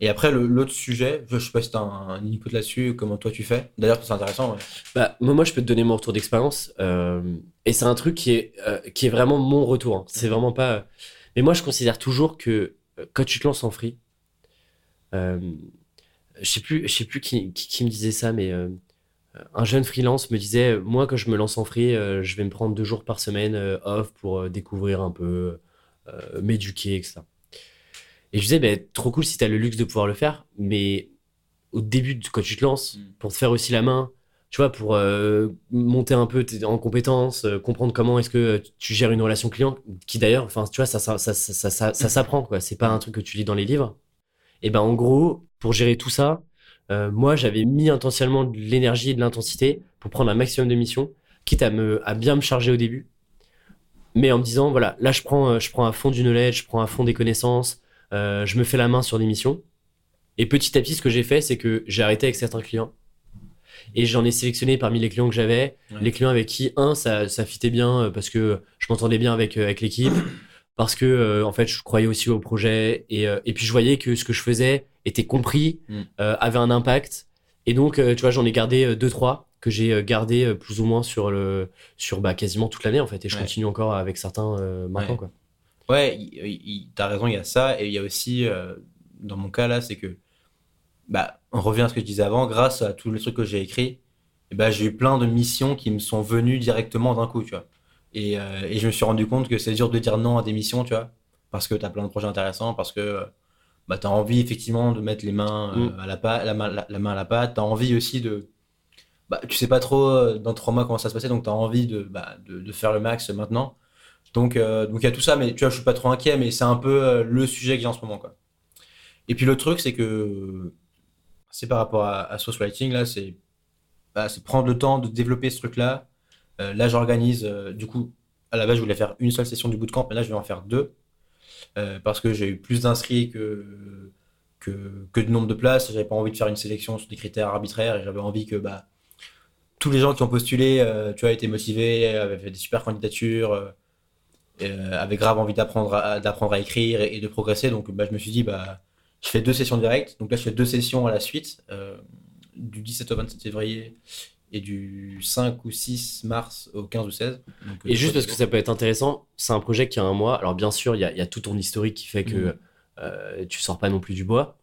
et après, l'autre sujet, je sais pas si tu as un, input là-dessus, comment toi tu fais. D'ailleurs, c'est intéressant. Bah, moi, je peux te donner mon retour d'expérience. Euh, et c'est un truc qui est, euh, qui est vraiment mon retour. Hein. C'est vraiment pas. Mais moi, je considère toujours que euh, quand tu te lances en free, je sais plus, je sais plus qui, qui, me disait ça, mais un jeune freelance me disait Moi, quand je me lance en free, je vais me prendre deux jours par semaine off pour découvrir un peu, m'éduquer, etc. Et je disais, bah, trop cool si tu as le luxe de pouvoir le faire, mais au début, quand tu te lances, mm. pour te faire aussi la main, tu vois, pour euh, monter un peu en compétences, euh, comprendre comment est-ce que tu gères une relation client, qui d'ailleurs, enfin, tu vois, ça, ça, ça, ça, ça, s'apprend, quoi. C'est pas un truc que tu lis dans les livres. Et ben, en gros, pour gérer tout ça, euh, moi, j'avais mis intentionnellement de l'énergie et de l'intensité pour prendre un maximum de missions, quitte à me, à bien me charger au début, mais en me disant, voilà, là, je prends, je prends à fond du knowledge, je prends à fond des connaissances, euh, je me fais la main sur des missions. Et petit à petit, ce que j'ai fait, c'est que j'ai arrêté avec certains clients. Et j'en ai sélectionné parmi les clients que j'avais, les clients avec qui, un, ça, ça fitait bien euh, parce que je m'entendais bien avec, euh, avec l'équipe, parce que, en fait, je croyais aussi au projet. Et, et, puis, je voyais que ce que je faisais était compris, mm. avait un impact. Et donc, tu vois, j'en ai gardé deux, trois que j'ai gardé plus ou moins sur, le, sur bah, quasiment toute l'année, en fait. Et je continue encore avec certains maintenant, quoi. Ouais, t'as raison, il y a ça. Et il y a aussi, euh, dans mon cas là, c'est que, bah, on revient à ce que je disais avant, grâce à tous les trucs que j'ai écrits, bah, j'ai eu plein de missions qui me sont venues directement d'un coup, tu vois. Et, euh, et, je me suis rendu compte que c'est dur de dire non à des missions, tu vois, parce que t'as plein de projets intéressants, parce que bah, t'as envie effectivement de mettre les mains euh, mm. à la, pâte, la, main à la pâte, t'as envie aussi de. Bah, tu sais pas trop dans trois mois comment ça se passer, donc t'as envie de, bah, de, de, faire le max maintenant. Donc, euh, donc il y a tout ça, mais tu vois, je suis pas trop inquiet, mais c'est un peu euh, le sujet que j'ai en ce moment, quoi. Et puis le truc, c'est que c'est par rapport à, à Source Writing, là, bah, c'est prendre le temps de développer ce truc-là. Euh, là, j'organise, du coup, à la base, je voulais faire une seule session du bootcamp, mais là, je vais en faire deux. parce que j'ai eu plus d'inscrits que, que, de nombre de places. J'avais pas envie de faire une sélection sur des critères arbitraires et j'avais envie que bah, tous les gens qui ont postulé, tu vois, étaient motivés, avaient fait des super candidatures euh, avait grave envie d'apprendre à, écrire et, de progresser. Donc bah, je me suis dit, bah, je fais deux sessions directes. Donc là, je fais deux sessions à la suite, euh, du 17 au 27 février et du 5 ou 6 mars au 15 ou 16. et juste parce que ça peut être intéressant, c'est un projet qui a un mois. Alors bien sûr, il y a, y a, tout ton historique qui fait que mm. euh, tu sors pas non plus du bois.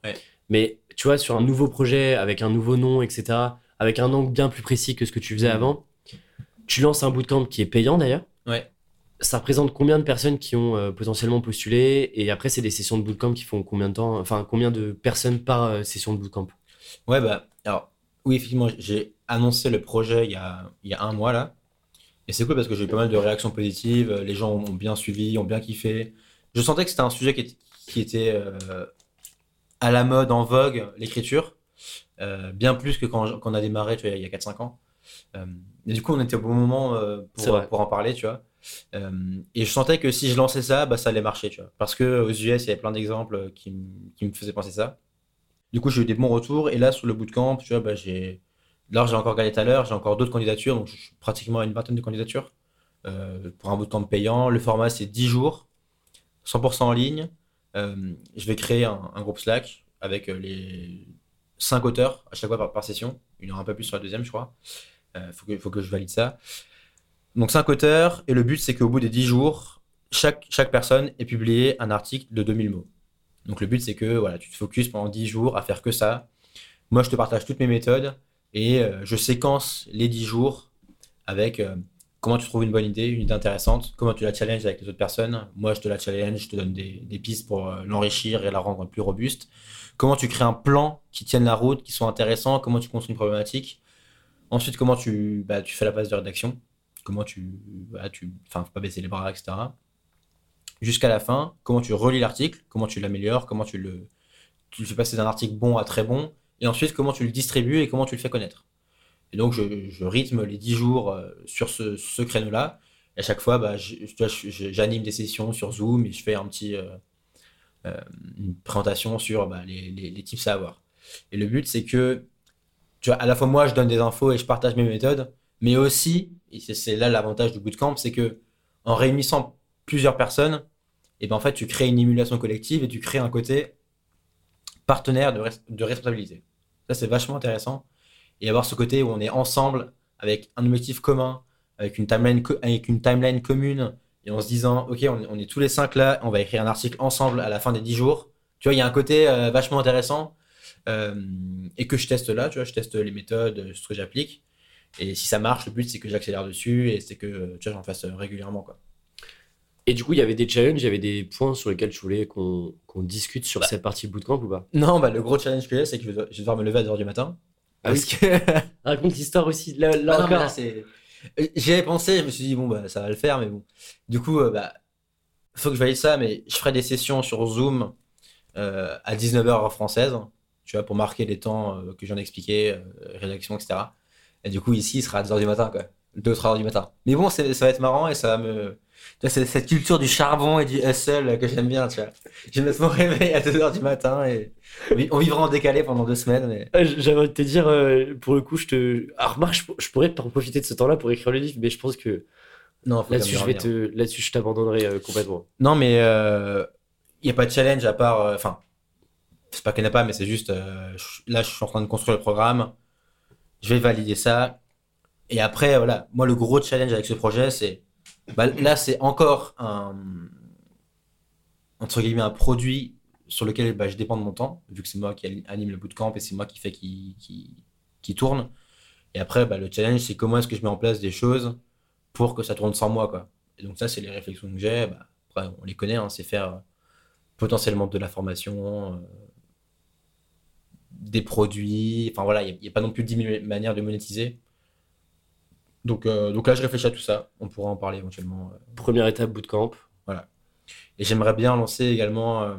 Mais tu vois, sur un nouveau projet, avec un nouveau nom, etc., avec un angle bien plus précis que ce que tu faisais mm. avant, tu lances un bootcamp qui est payant d'ailleurs. Ouais ça représente combien de personnes qui ont euh, potentiellement postulé? Et après, c'est des sessions de bootcamp qui font combien de temps? Enfin, combien de personnes par euh, session de bootcamp? Ouais, bah, alors, oui, effectivement, j'ai annoncé le projet il y a, il y a un mois là. Et c'est cool parce que j'ai eu pas mal de réactions positives. Les gens ont bien suivi, ont bien kiffé. Je sentais que c'était un sujet qui, qui était euh, à la mode, en vogue, l'écriture. bien plus que quand, quand on a démarré tu vois, il y a 4-5 ans. et du coup, on était au bon moment pour, pour en parler, tu vois. Euh, et je sentais que si je lançais ça, bah, ça allait marcher, tu vois. Parce que aux US, il y avait plein d'exemples qui, qui, me faisaient penser ça. Du coup, j'ai eu des bons retours. Et là, sur le bootcamp, tu vois, bah, j'ai. Là, j'ai encore regardé tout à l'heure, j'ai encore d'autres candidatures, donc je suis pratiquement à une vingtaine de candidatures euh, pour un bootcamp payant. Le format, c'est 10 jours, 100% en ligne. Euh, je vais créer un, groupe Slack avec euh, les cinq auteurs à chaque fois par, par session. En aura un peu plus sur la deuxième, je crois. Il faut, que, je valide ça. Donc cinq auteurs, et le but c'est qu'au bout des 10 jours, chaque, chaque personne ait publié un article de 2000 mots. Donc le but c'est que voilà, tu te focuses pendant 10 jours à faire que ça. Moi je te partage toutes mes méthodes et euh, je séquence les 10 jours avec euh, comment tu trouves une bonne idée, une idée intéressante, comment tu la challenges avec les autres personnes. Moi je te la challenge, je te donne des, pistes pour euh, l'enrichir et la rendre plus robuste. Comment tu crées un plan qui tienne la route, qui soit intéressant, comment tu construis une problématique. Ensuite comment tu, bah, fais la phase de rédaction comment tu, voilà, tu, faut pas baisser les bras, etc. Jusqu'à la fin, comment tu relis l'article, comment tu l'améliores, comment tu le, tu le fais passer d'un article bon à très bon, et ensuite comment tu le distribues et comment tu le fais connaître. Et donc je, rythme les 10 jours euh, sur ce, ce créneau-là. À chaque fois, bah, j'anime des sessions sur Zoom et je fais un petit, euh, euh, une présentation sur bah, les, les, les tips à avoir. Et le but, c'est que, tu vois, à la fois moi, je donne des infos et je partage mes méthodes, mais aussi, et c'est là l'avantage du bootcamp, c'est que en réunissant plusieurs personnes, et ben en fait, tu crées une émulation collective et tu crées un côté partenaire de, de responsabilité. C'est vachement intéressant. Et avoir ce côté où on est ensemble avec un objectif commun, avec une timeline, avec une timeline commune, et en se disant, OK, on, est tous les cinq là, on va écrire un article ensemble à la fin des dix jours. Tu vois, il y a un côté euh, vachement intéressant euh, et que je teste là, tu vois, je teste les méthodes, ce que j'applique. Et si ça marche, le but c'est que j'accélère dessus et c'est que tu vois, j'en fasse régulièrement. Quoi. Et du coup, il y avait des challenges, il y avait des points sur lesquels tu voulais qu'on qu discute sur bah. cette partie bootcamp ou pas? Non, bah, le gros challenge que j'ai, c'est que je vais, devoir me lever à 2h du matin. Ah parce oui. que... [laughs] Raconte l'histoire aussi. Là, là ah encore. J'y avais pensé, je me suis dit, bon, bah, ça va le faire, mais bon. Du coup, euh, bah, faut que je valide ça, mais je ferai des sessions sur Zoom euh, à 19h heure française, tu vois, pour marquer les temps euh, que je viens d'expliquer, euh, rédaction, etc. Et du coup, ici, il sera à 2h du matin, quoi. 2-3h du matin. Mais bon, ça va être marrant et ça va me. Tu vois, c'est cette culture du charbon et du hustle que j'aime bien, tu vois. Je vais mettre mon réveil à 2h du matin et on vivra en décalé pendant deux semaines. Mais... J'avais envie de te dire, euh, pour le coup, je te. Alors, remarque, je, pourrais en profiter de ce temps-là pour écrire le livre, mais je pense que. Non, là-dessus, je vais te, là-dessus, je t'abandonnerai euh, complètement. Non, mais il euh, n'y a pas de challenge à part. Enfin, c'est pas qu'il n'y en a pas, mais c'est juste. là, je suis en train de construire le programme je vais valider ça. Et après, voilà, moi, le gros challenge avec ce projet, c'est. Bah, là, c'est encore un. Entre guillemets, un produit sur lequel bah, je dépends de mon temps, vu que c'est moi qui anime le bootcamp et c'est moi qui fait qui, qui, qui tourne. Et après, bah, le challenge, c'est comment est-ce que je mets en place des choses pour que ça tourne sans moi. Quoi. Et donc, ça, c'est les réflexions que j'ai. Après, on les connaît, hein, c'est faire potentiellement de la formation, euh, des produits. Enfin voilà, il n'y a, pas non plus 10 000 manières de monétiser. Donc, euh, donc là, je réfléchis à tout ça. On pourra en parler éventuellement. Première étape, bootcamp. Voilà. Et j'aimerais bien lancer également euh,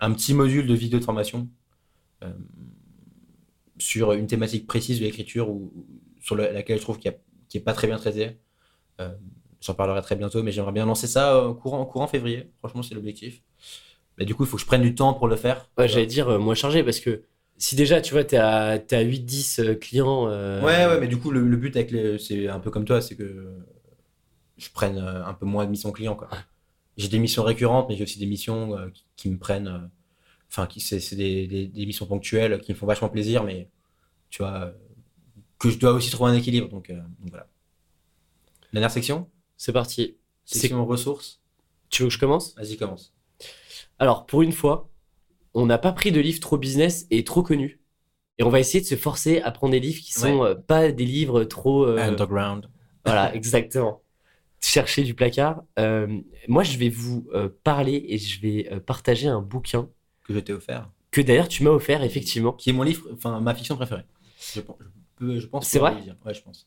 un petit module de vidéo de formation euh, sur une thématique précise de l'écriture ou sur le, laquelle je trouve qu'il n'est pas très bien traité. Euh, J'en parlerai très bientôt, mais j'aimerais bien lancer ça courant, courant février. Franchement, c'est l'objectif. Mais du coup, il faut que je prenne du temps pour le faire. Ouais, j'allais dire moins chargé parce que si déjà, tu vois, tu à, à 8-10 clients. Euh... Ouais, ouais, mais du coup, le, le but, avec les, c'est un peu comme toi, c'est que je prenne euh, un peu moins de missions clients. Quoi. J'ai des missions récurrentes, mais j'ai aussi des missions euh, qui, qui, me prennent. Euh, enfin, qui c'est, c'est des, des, des, missions ponctuelles qui me font vachement plaisir, mais tu vois, que je dois aussi trouver un équilibre. Donc, donc voilà. Dernière section? C'est parti. Section ressources. Tu veux que je commence? Vas-y, commence. Alors, pour une fois, on n'a pas pris de livres trop business et trop connus. Et on va essayer de se forcer à prendre des livres qui sont ouais. euh, pas des livres trop euh, underground. [laughs] Voilà, exactement. Chercher du placard. Euh, moi, je vais vous parler et je vais partager un bouquin que je t'ai offert. Que d'ailleurs tu m'as offert effectivement. Qui est mon livre, enfin ma fiction préférée. Je, je, je pense. C'est vrai. Ouais, je pense.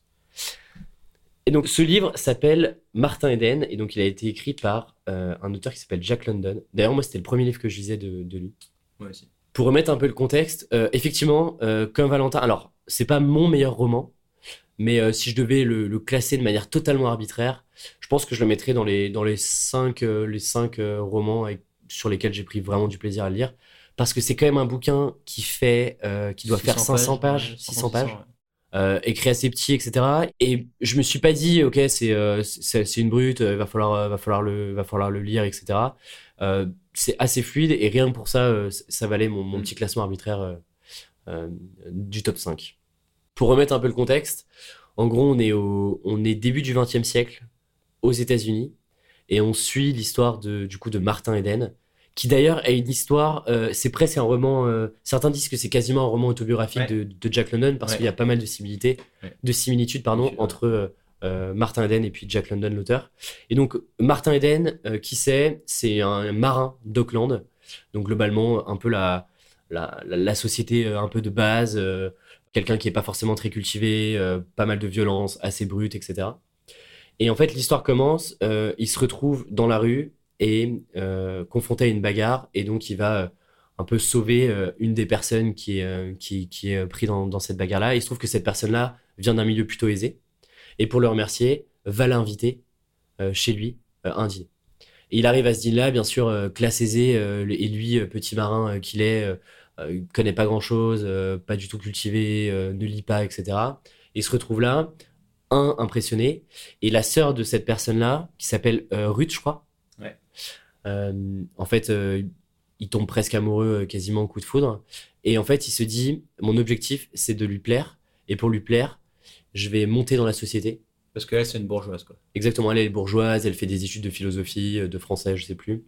Et donc ce livre s'appelle Martin Eden et donc il a été écrit par un auteur qui s'appelle Jack London. D'ailleurs moi c'était le premier livre que je lisais de, de lui. Moi aussi. Pour remettre un peu le contexte, euh, effectivement, euh, comme Valentin, alors c'est pas mon meilleur roman, mais euh, si je devais le, le, classer de manière totalement arbitraire, je pense que je le mettrais dans les dans les cinq les cinq romans avec, sur lesquels j'ai pris vraiment du plaisir à le lire, parce que c'est quand même un bouquin qui fait qui doit faire 500 pages, pages 600 pages. Euh, écrit assez petit, etc. Et je me suis pas dit, ok, c'est euh, c'est une brute, va falloir va falloir le va falloir le lire, etc. C'est assez fluide et rien que pour ça, euh, ça valait mon, mon Mm. petit classement arbitraire euh, euh, du top 5. Pour remettre un peu le contexte, en gros, on est, au, on est début du XXe siècle aux États-Unis et on suit l'histoire de, du coup de Martin Eden, qui d'ailleurs a une histoire, euh, c'est presque un roman, euh, certains disent que c'est quasiment un roman autobiographique Ouais. de, de Jack London parce Ouais. qu'il y a pas mal de similitudes, Ouais. de similitudes pardon, entre euh, euh, Martin Eden et puis Jack London, l'auteur. Et donc, Martin Eden, euh, qui c'est? C'est un marin d'Auckland. Donc, globalement, un peu la, la, la, société euh, un peu de base, quelqu'un qui est pas forcément très cultivé, pas mal de violence, assez brute, etc. Et en fait, l'histoire commence, il se retrouve dans la rue et confronté à une bagarre, et donc il va un peu sauver une des personnes qui est, qui, qui est euh, pris dans, dans cette bagarre-là. Il se trouve que cette personne-là vient d'un milieu plutôt aisé, et pour le remercier, va l'inviter euh, chez lui euh, un dîner. Et il arrive à ce dîner-là, bien sûr, euh, classe aisée, euh, et lui, euh, petit marin qu'il est, il connaît pas grand-chose, pas du tout cultivé, ne lit pas, etc. Et il se retrouve là, un, impressionné, et la sœur de cette personne-là, qui s'appelle Ruth, je crois, Ouais. en fait, il tombe presque amoureux, quasiment au coup de foudre. Et en fait, il se dit, mon objectif, c'est de lui plaire, et pour lui plaire, je vais monter dans la société. Parce que là, c'est une bourgeoise, quoi. Exactement, elle est bourgeoise, elle fait des études de philosophie, euh, de français, je sais plus.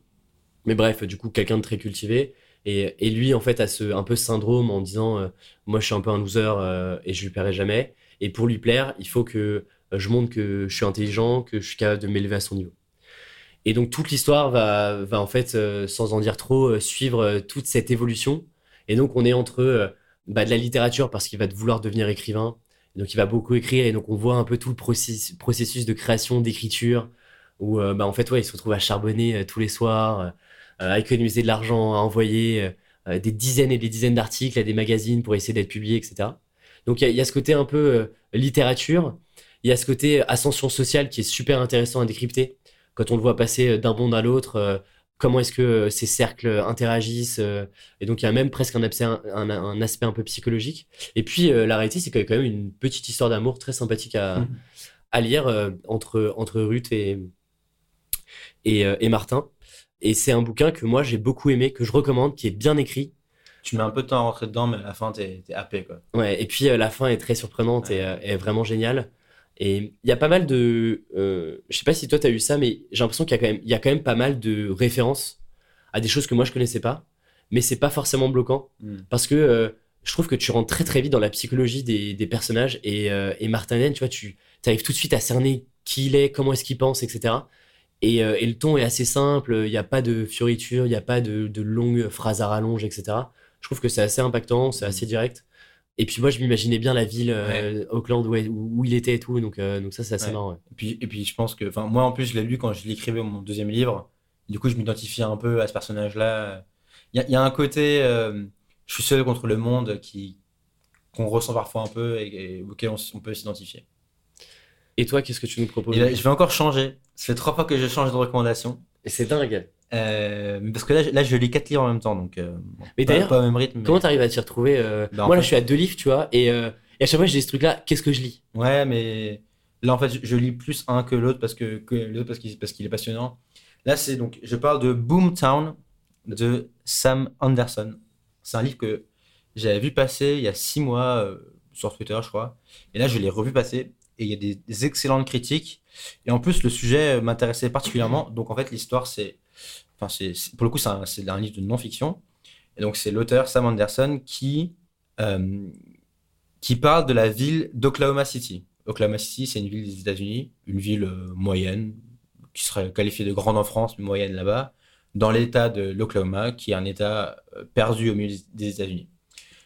Mais bref, du coup, quelqu'un de très cultivé. Et, et lui, en fait, a ce, un peu ce syndrome en disant euh, Moi, je suis un peu un loser euh, et je lui plairai jamais. Et pour lui plaire, il faut que je montre que je suis intelligent, que je suis capable de m'élever à son niveau. Et donc, toute l'histoire va, va, en fait, euh, sans en dire trop, suivre toute cette évolution. Et donc, on est entre bah, de la littérature parce qu'il va vouloir devenir écrivain. Donc, il va beaucoup écrire. Et donc, on voit un peu tout le processus, de création, d'écriture, où, euh, bah, en fait, ouais, il se retrouve à charbonner euh, tous les soirs, euh, à économiser de l'argent, à envoyer des dizaines et des dizaines d'articles à des magazines pour essayer d'être publiés, etc. Donc, il y, y, a ce côté un peu littérature. Il y a ce côté ascension sociale qui est super intéressant à décrypter. Quand on le voit passer d'un monde à l'autre, comment est-ce que euh, ces cercles interagissent. euh, et donc, il y a même presque un aspect un, aspect un peu psychologique. Et puis, euh, la réalité, c'est qu'il y a quand même une petite histoire d'amour très sympathique à, à lire euh, entre, entre Ruth et, et, euh, et Martin. Et c'est un bouquin que moi, j'ai beaucoup aimé, que je recommande, qui est bien écrit. Tu mets un peu de temps à rentrer dedans, mais à la fin, t'es t'es happé, quoi. Ouais, et puis euh, la fin est très surprenante et euh, est vraiment géniale. Et il y a pas mal de. euh, je sais pas si toi t'as eu ça, mais j'ai l'impression qu'il y, a quand même- il y a quand même pas mal de références à des choses que moi je connaissais pas. Mais c'est pas forcément bloquant parce que euh, je trouve que tu rentres très très vite dans la psychologie des, des personnages. Et, euh, et Martin tu vois, tu arrives tout de suite à cerner qui il est, comment est-ce qu'il pense, etc. Et, euh, et le ton est assez simple, il n'y a pas de fioritures, il n'y a pas de, de longues phrases à rallonge, etc. Je trouve que c'est assez impactant, c'est assez direct. Et puis moi, je m'imaginais bien la ville, euh, Auckland, où, où, il était et tout. Donc, euh, donc ça, c'est assez Ouais. marrant. ouais. Et puis, et puis je pense que, enfin, moi en plus, je l'ai lu quand je l'écrivais mon deuxième livre. Du coup, je m'identifiais un peu à ce personnage-là. Il y a, il y a un côté, euh, je suis seul contre le monde qui qu'on ressent parfois un peu et, et auquel on, peut s'identifier. Et toi, qu'est-ce que tu nous proposes? Là, je vais encore changer. Ça fait trois fois que je change de recommandation. Et c'est dingue. Euh, parce que là, je- là, je lis quatre livres en même temps, donc. euh, Mais d'ailleurs, pas au même rythme. mais- Comment t'arrives à t'y retrouver euh, Bah, Moi, là, fait- je suis à deux livres, tu vois. Et, et à chaque fois, j'ai ce truc-là. Qu'est-ce que je lis? Ouais, mais là, en fait, je, je lis plus un que l'autre parce que, que l'autre parce qu'il parce qu'il est passionnant. Là, c'est donc, je parle de Boomtown de Sam Anderson. C'est un livre que j'avais vu passer il y a six mois sur Twitter, je crois. Et là, je l'ai revu passer et il y a des, des excellentes critiques. Et en plus, le sujet m'intéressait particulièrement. Donc, en fait, l'histoire, c'est, enfin, pour le coup, c'est un, un livre de non-fiction. Et donc, c'est l'auteur Sam Anderson qui, euh, qui parle de la ville d'Oklahoma City. Oklahoma City, c'est une ville des États-Unis, une ville euh, moyenne, qui serait qualifiée de grande en France, mais moyenne là-bas, dans l'état de l'Oklahoma, qui est un état euh, perdu au milieu des États-Unis.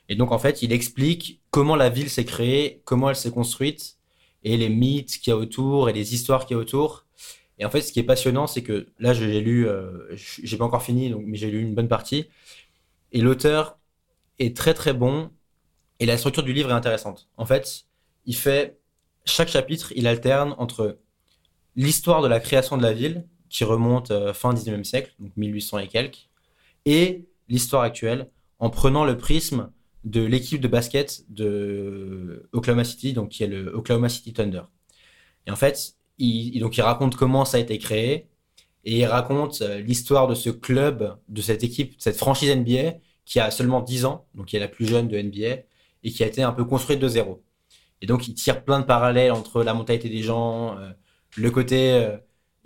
Et donc, en fait, il explique comment la ville s'est créée, comment elle s'est construite, et les mythes qu'il y a autour, et les histoires qu'il y a autour. Et en fait, ce qui est passionnant, c'est que là, j'ai lu, euh, j'ai pas encore fini, donc, mais j'ai lu une bonne partie. Et l'auteur est très très bon, et la structure du livre est intéressante. En fait, il fait chaque chapitre, il alterne entre l'histoire de la création de la ville, qui remonte euh, fin 19e siècle, donc 1800 et quelques, et l'histoire actuelle, en prenant le prisme de l'équipe de basket de Oklahoma City, donc qui est le Oklahoma City Thunder. Et en fait, il, donc il raconte comment ça a été créé, Et il raconte euh, l'histoire de ce club, de cette équipe, de cette franchise NBA qui a seulement 10 ans, donc qui est la plus jeune de NBA, et qui a été un peu construite de zéro. Et donc, il tire plein de parallèles entre la mentalité des gens, euh, le côté euh,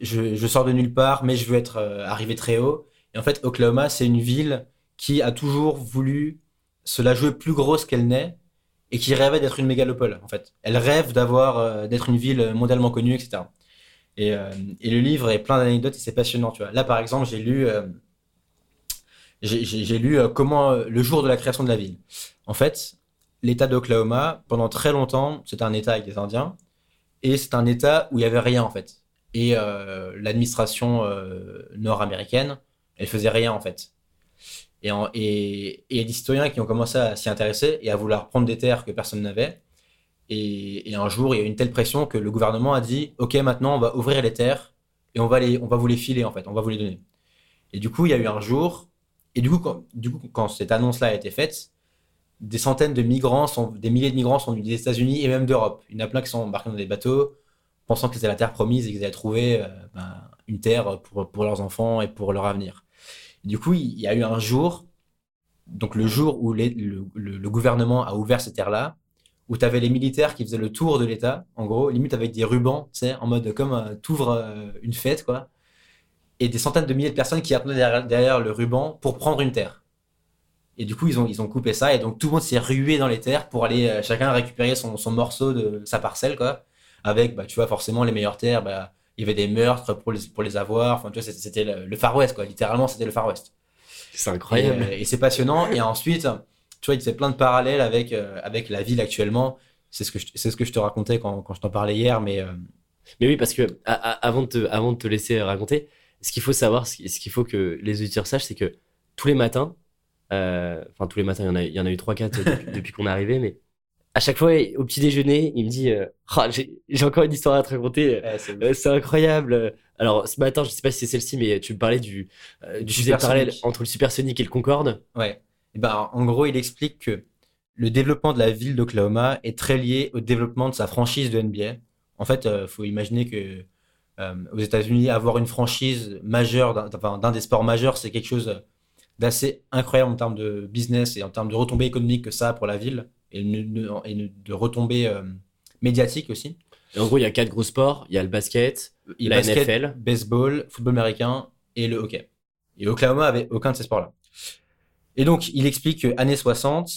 je, je, sors de nulle part, mais je veux être arrivé très haut. Et en fait, Oklahoma, c'est une ville qui a toujours voulu se la jouer plus grosse qu'elle n'est et qui rêvait d'être une mégalopole, en fait. Elle rêve d'avoir, d'être une ville mondialement connue, etc. Euh, et, le livre est plein d'anecdotes et c'est passionnant, tu vois. Là, par exemple, j'ai lu, euh, j'ai lu euh, comment le jour de la création de la ville. En fait, l'État d'Oklahoma, pendant très longtemps, c'était un État avec des Indiens et c'est un État où il y avait rien en fait. Et l'administration nord-américaine, elle faisait rien en fait. Et, et, et des citoyens qui ont commencé à s'y intéresser et à vouloir prendre des terres que personne n'avait. Et, un jour, il y a eu une telle pression que le gouvernement a dit Ok, maintenant, on va ouvrir les terres et on va, les, on va vous les filer, en fait, on va vous les donner. Et du coup, il y a eu un jour, et du coup, quand, cette annonce-là a été faite, des centaines de migrants, sont, des milliers de migrants sont venus des États-Unis et même d'Europe. Il y en a plein qui sont embarqués dans des bateaux, pensant que c'était la terre promise et qu'ils allaient trouver euh, ben, une terre pour leurs enfants et pour leur avenir. Du coup, il y a eu un jour, donc le jour où le, gouvernement a ouvert ces terres-là, où tu avais les militaires qui faisaient le tour de l'État, en gros, limite avec des rubans, tu sais, en mode comme euh, t'ouvres euh, une fête, quoi. Et des centaines de milliers de personnes qui attendaient derrière, le ruban pour prendre une terre. Et du coup, ils ont, ils ont coupé ça, et donc tout le monde s'est rué dans les terres pour aller euh, chacun récupérer son, son, morceau de sa parcelle, quoi. Avec, bah, tu vois, forcément, les meilleures terres, bah, il y avait des meurtres pour les, pour les avoir. Enfin, tu vois, c'était le, Far West, quoi. Littéralement, c'était le Far West. C'est incroyable. Et, et c'est passionnant. Et ensuite, tu vois, il fait plein de parallèles avec, euh, avec la ville actuellement. C'est ce, que je, ce que je te racontais quand, quand je t'en parlais hier, mais... Euh, mais oui, parce que avant, de te, avant de te laisser raconter, ce qu'il faut savoir, ce qu'il faut que les auditeurs sachent, c'est que tous les matins, euh, enfin tous les matins, il y en a, il y en a eu 3-4 [laughs] depuis, qu'on est arrivé, mais à chaque fois, au petit déjeuner, il me dit [laughs] oh, j'ai, encore une histoire à te raconter, c'est, incroyable. Alors ce matin, je sais pas si c'est celle-ci, mais tu me parlais du, du sujet parallèle entre le supersonique et le Concorde. Ouais. Et ben, en gros, il explique que le développement de la ville d'Oklahoma est très lié au développement de sa franchise de NBA. En fait, il euh, faut imaginer que euh, aux États-Unis, avoir une franchise majeure d'un des sports majeurs, c'est quelque chose d'assez incroyable en termes de business et en termes de retombées économiques que ça a pour la ville et, de retombées euh, médiatiques aussi. en gros, il y a quatre gros sports. Il y a le basket, il la basket, NFL, baseball, football américain et le hockey. Et Oklahoma avait aucun de ces sports-là. Et donc, il explique que années 60,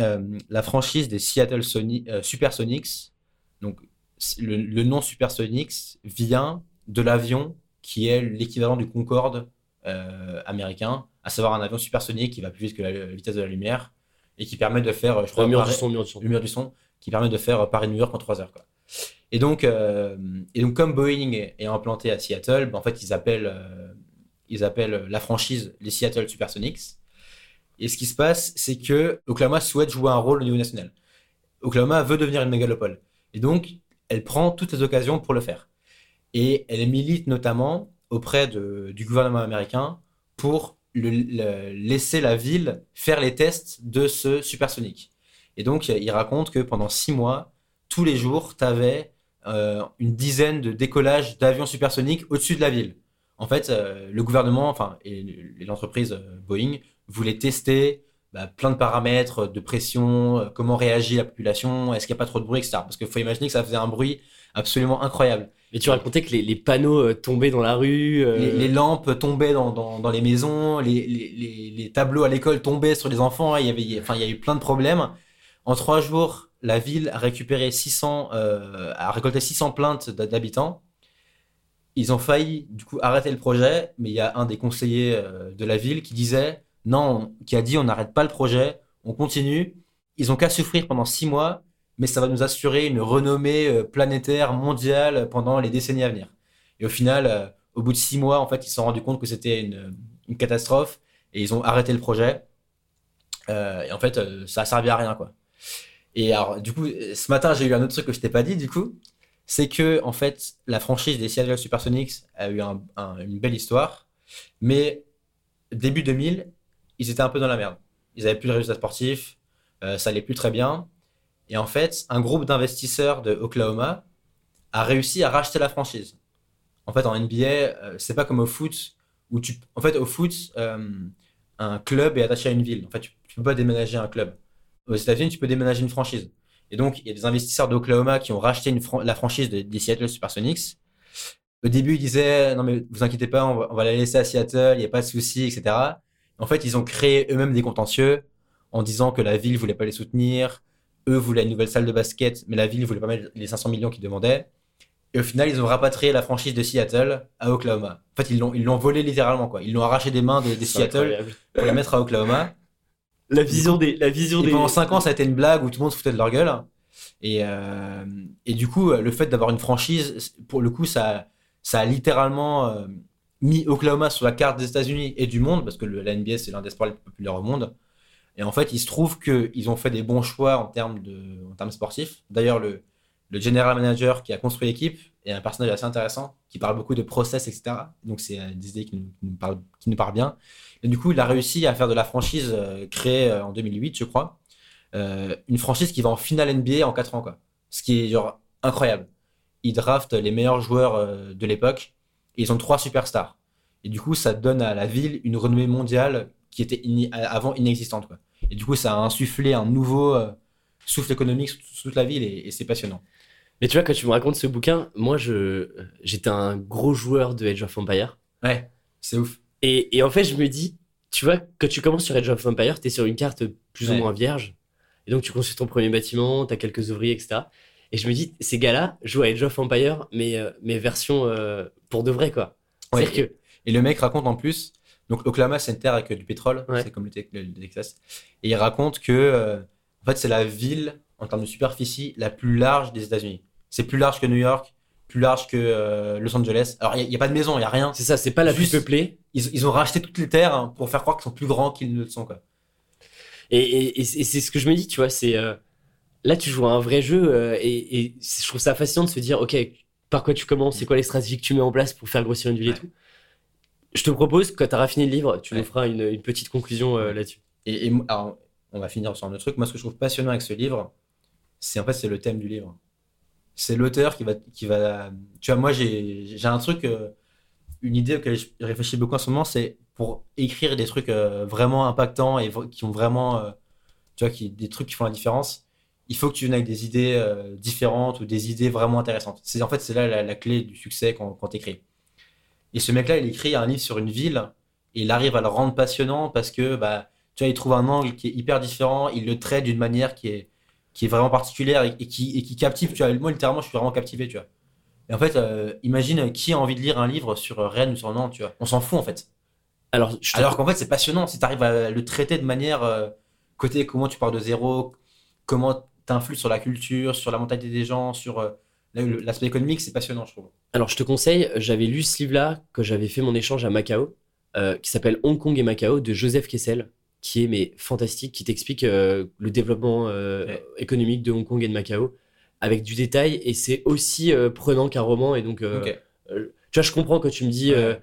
euh, la franchise des Seattle euh, Supersonics, donc le, nom Supersonics vient de l'avion qui est l'équivalent du Concorde euh, américain, à savoir un avion supersonique qui va plus vite que la, vitesse de la lumière et qui permet de faire, je crois, le mur, du son, le mur du son, qui permet de faire Paris-New York en 3 heures. Quoi. Et donc, et donc, comme Boeing est, implanté à Seattle, ben, en fait, ils appellent, ils appellent la franchise les Seattle Supersonics. Et ce qui se passe, c'est que Oklahoma souhaite jouer un rôle au niveau national. Oklahoma veut devenir une mégalopole. Et donc, elle prend toutes les occasions pour le faire. Et elle milite notamment auprès du gouvernement américain pour laisser la ville faire les tests de ce supersonique. Et donc, il raconte que pendant six mois, tous les jours, tu avais euh, une dizaine de décollages d'avions supersoniques au-dessus de la ville. En fait, euh, le gouvernement, enfin, et l'entreprise euh, Boeing voulait tester bah, plein de paramètres de pression, comment réagit la population, est-ce qu'il n'y a pas trop de bruit, etc. Parce qu'il faut imaginer que ça faisait un bruit absolument incroyable. Mais tu racontais que les, panneaux euh, tombaient dans la rue. Euh, les, lampes tombaient dans, dans, les maisons, les, les tableaux à l'école tombaient sur les enfants. Il y avait, enfin, il y a eu plein de problèmes. En trois jours, la ville a récupéré 600, a récolté 600 plaintes d'habitants. Ils ont failli du coup arrêter le projet, mais il y a un des conseillers de la ville qui disait non, qui a dit on n'arrête pas le projet, on continue. Ils ont qu'à souffrir pendant six mois, mais ça va nous assurer une renommée euh, planétaire, mondiale pendant les décennies à venir. Et au final, euh, au bout de six mois, en fait, ils se sont rendus compte que c'était une, catastrophe et ils ont arrêté le projet. Euh, et en fait, ça a servi à rien, quoi. Et alors, du coup, ce matin, j'ai eu un autre truc que je t'ai pas dit, du coup, c'est que en fait, la franchise des Seattle Supersonics a eu une belle histoire, mais début 2000, ils étaient un peu dans la merde. Ils avaient plus de résultats sportifs, euh, ça allait plus très bien. Et en fait, un groupe d'investisseurs de Oklahoma a réussi à racheter la franchise En fait, en NBA, euh, c'est pas comme au foot où tu. En fait, au foot, euh, un club est attaché à une ville. En fait, tu, tu peux pas déménager un club. Aux États-Unis, tu peux déménager une franchise. Et donc, il y a des investisseurs d'Oklahoma qui ont racheté la franchise de- des Seattle Supersonics. Au début, ils disaient non mais vous inquiétez pas, on va, on la laisser à Seattle, il n'y a pas de souci, etc. En fait, ils ont créé eux-mêmes des contentieux en disant que la ville voulait pas les soutenir, eux voulaient une nouvelle salle de basket, mais la ville voulait pas mettre les 500 millions qu'ils demandaient. Et au final, ils ont rapatrié la franchise de Seattle à Oklahoma. En fait, ils l'ont ils l'ont volé littéralement quoi. Ils l'ont arraché des mains de, Seattle incroyable. pour la mettre à Oklahoma. La vision des, la vision Et des. pendant 5 ans, ça a été une blague où tout le monde se foutait de leur gueule. Et, euh, et du coup, le fait d'avoir une franchise, pour le coup, ça, ça a littéralement euh, mis Oklahoma sur la carte des États-Unis et du monde, parce que le, la NBA, c'est l'un des sports les plus populaires au monde. Et en fait, il se trouve qu'ils ont fait des bons choix en termes, de, en termes sportifs. D'ailleurs, le, le general manager qui a construit l'équipe est un personnage assez intéressant, qui parle beaucoup de process, etc. Donc, c'est euh, des idées qui nous, qui nous parlent, qui nous bien. Et du coup, il a réussi à faire de la franchise euh, créée euh, en 2008, je crois, une franchise qui va en finale NBA en 4 ans, quoi. Ce qui est incroyable. Ils draftent les meilleurs joueurs de l'époque et ils ont trois superstars. Et du coup, ça donne à la ville une renommée mondiale qui était avant inexistante, quoi. Et du coup, ça a insufflé un nouveau euh, souffle économique sur toute la ville et, et c'est passionnant. Mais tu vois, quand tu me racontes ce bouquin, moi, je, j'étais un gros joueur de Age of Empire. Ouais, c'est ouf. Et, et en fait, je me dis, tu vois, quand tu commences sur Age of Empire, tu es sur une carte plus ou moins vierge. Et donc, tu construis ton premier bâtiment, tu as quelques ouvriers, etc. Et je me dis, ces gars-là jouent à Age of Empire, mais, euh, mais version euh, pour de vrai, quoi. Ouais, C'est-à-dire que. Et le mec raconte en plus, donc Oklahoma c'est une terre avec du pétrole, Ouais. c'est comme le, Tex- le- le Texas, et il raconte que euh, en fait c'est la ville en termes de superficie la plus large des États-Unis. C'est plus large que New York, plus large que euh, Los Angeles. Alors il n'y a, pas de maison, il n'y a rien. C'est ça, c'est pas la Juste- plus peuplée. Ils, ils ont racheté toutes les terres hein, pour faire croire qu'ils sont plus grands qu'ils ne le sont quoi. Et, et, et c'est ce que je me dis, tu vois, c'est. euh, là, tu joues à un vrai jeu, et, je trouve ça fascinant de se dire, ok, par quoi tu commences, c'est quoi les stratégies que tu mets en place pour faire grossir une ville et tout. Je te propose, quand tu auras fini le livre, tu nous feras une, une petite conclusion euh, là-dessus. Et, et moi- alors, on va finir sur un autre truc. Moi, ce que je trouve passionnant avec ce livre, c'est en fait c'est le thème du livre. C'est l'auteur qui va, qui va. Tu vois, moi j'ai un truc, euh, une idée auquel je réfléchis beaucoup en ce moment, c'est pour écrire des trucs euh, vraiment impactants et qui ont vraiment, euh, tu vois, qui, des trucs qui font la différence. Il faut que tu viennes avec des idées différentes ou des idées vraiment intéressantes. C'est en fait c'est là la, la clé du succès quand, quand t'écris. Et ce mec-là, il écrit un livre sur une ville et il arrive à le rendre passionnant parce que bah tu vois, il trouve un angle qui est hyper différent, il le traite d'une manière qui est, qui est vraiment particulière et, et qui, et qui captive. Tu vois, moi, littéralement, je suis vraiment captivé, tu vois. Et en fait, euh, imagine qui a envie de lire un livre sur euh, Rennes ou sur Nantes, tu vois. On s'en fout, en fait. Alors, je Alors qu'en fait, c'est passionnant si tu arrives à le traiter de manière euh, côté comment tu pars de zéro, comment t'influes sur la culture, sur la mentalité des gens, sur euh, l'aspect économique, c'est passionnant, je trouve. alors, je te conseille, j'avais lu ce livre-là quand j'avais fait mon échange à Macao, euh, qui s'appelle Hong Kong et Macao, de Joseph Kessel, qui est mais fantastique, qui t'explique euh, le développement euh, Ouais. économique de Hong Kong et de Macao avec du détail, et c'est aussi prenant qu'un roman, et donc, tu vois, je comprends que tu me dis Ouais.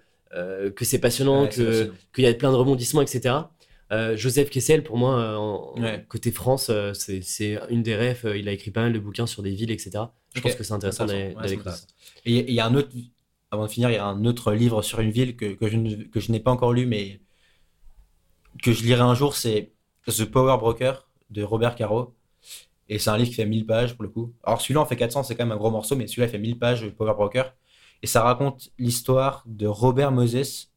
que c'est passionnant, Ouais, que qu'il y a plein de rebondissements, etc. Euh, Joseph Kessel, pour moi, euh, en, Ouais. côté France, euh, c'est une des refs. il a écrit pas mal de bouquins sur des villes, etc. Je pense que c'est intéressant d'aller. Ouais. Et il y a un autre, avant de finir, il y a un autre livre sur une ville que, que je, n'ai pas encore lu, mais que je lirai un jour, c'est The Power Broker de Robert Caro. Et c'est un livre qui fait 1000 pages pour le coup. Alors celui-là en fait 400, c'est quand même un gros morceau, mais celui-là il fait 1000 pages, The Power Broker. Et ça raconte l'histoire de Robert Moses,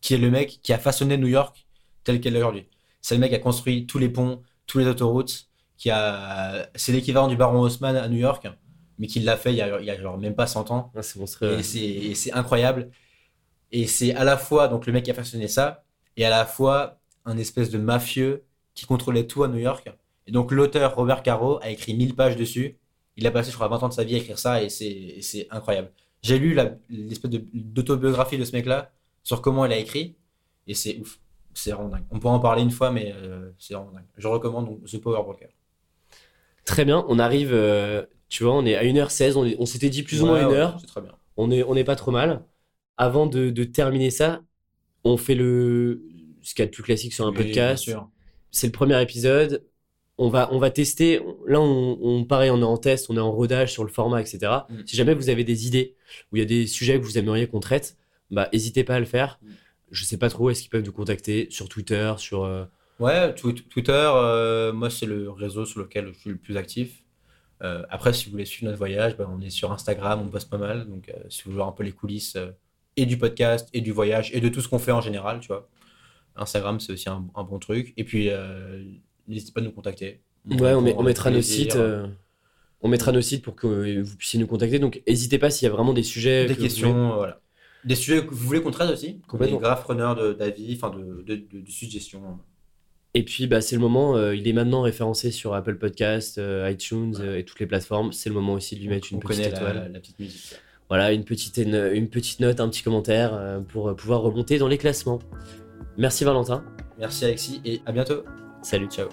qui est le mec qui a façonné New York tel qu'elle est aujourd'hui. C'est le mec qui a construit tous les ponts, tous les autoroutes, qui a... c'est l'équivalent du baron Haussmann à New York, mais qui l'a fait il y a, il y a genre même pas 100 ans. Ah, c'est monstrueux. Et c'est et c'est incroyable. Et c'est à la fois donc le mec qui a façonné ça, et à la fois un espèce de mafieux qui contrôlait tout à New York. Et donc l'auteur Robert Caro a écrit 1000 pages dessus. Il a passé, je crois, 20 ans de sa vie à écrire ça, et c'est incroyable. J'ai lu l'espèce de- d'autobiographie de ce mec-là sur comment il a écrit, et c'est ouf. C'est vraiment dingue. On pourra en parler une fois, mais euh, c'est vraiment dingue. Je recommande donc The Power Broker. Très bien, on arrive, euh, tu vois, on est à 1h16, on, est- on s'était dit plus ou moins Ouais, une heure, C'est très bien. on est, on est pas trop mal. Avant de, de terminer ça, on fait le ce qu'il y a de plus classique sur un Oui, podcast. C'est le premier épisode. on va, on va tester. Là, on, on, pareil, on est en test, on est en rodage sur le format, etc. Mm. Si jamais vous avez des idées ou il y a des sujets que vous aimeriez qu'on traite, bah, n'hésitez pas à le faire. Mm. Je sais pas trop, est-ce qu'ils peuvent nous contacter sur Twitter, sur. euh, Ouais, tw- Twitter, euh, moi, c'est le réseau sur lequel je suis le plus actif. Euh, après, si vous voulez suivre notre voyage, ben, on est sur Instagram, on poste pas mal. Donc, euh, si vous voulez voir un peu les coulisses euh, et du podcast, et du voyage, et de tout ce qu'on fait en général, tu vois. Instagram, c'est aussi un, un bon truc. Et puis, euh, n'hésitez pas à nous contacter. Ouais, on, met- répond on mettra nos sites. euh, on mettra nos sites pour que vous puissiez nous contacter. Donc, n'hésitez pas s'il y a vraiment des sujets. Des que questions, voilà. Des sujets que vous voulez qu'on traite aussi? Complètement. Est grave preneur de- d'avis, enfin, de, de, de- de suggestions. Et puis, bah, c'est le moment. euh, il est maintenant référencé sur Apple Podcast, euh, iTunes euh, et toutes les plateformes. C'est le moment aussi de lui mettre une petite connaît la, étoile. la petite musique. Voilà, une petite, une, une petite note, un petit commentaire pour pouvoir remonter dans les classements. Merci Valentin. Merci Alexis et à bientôt. Salut. Ciao.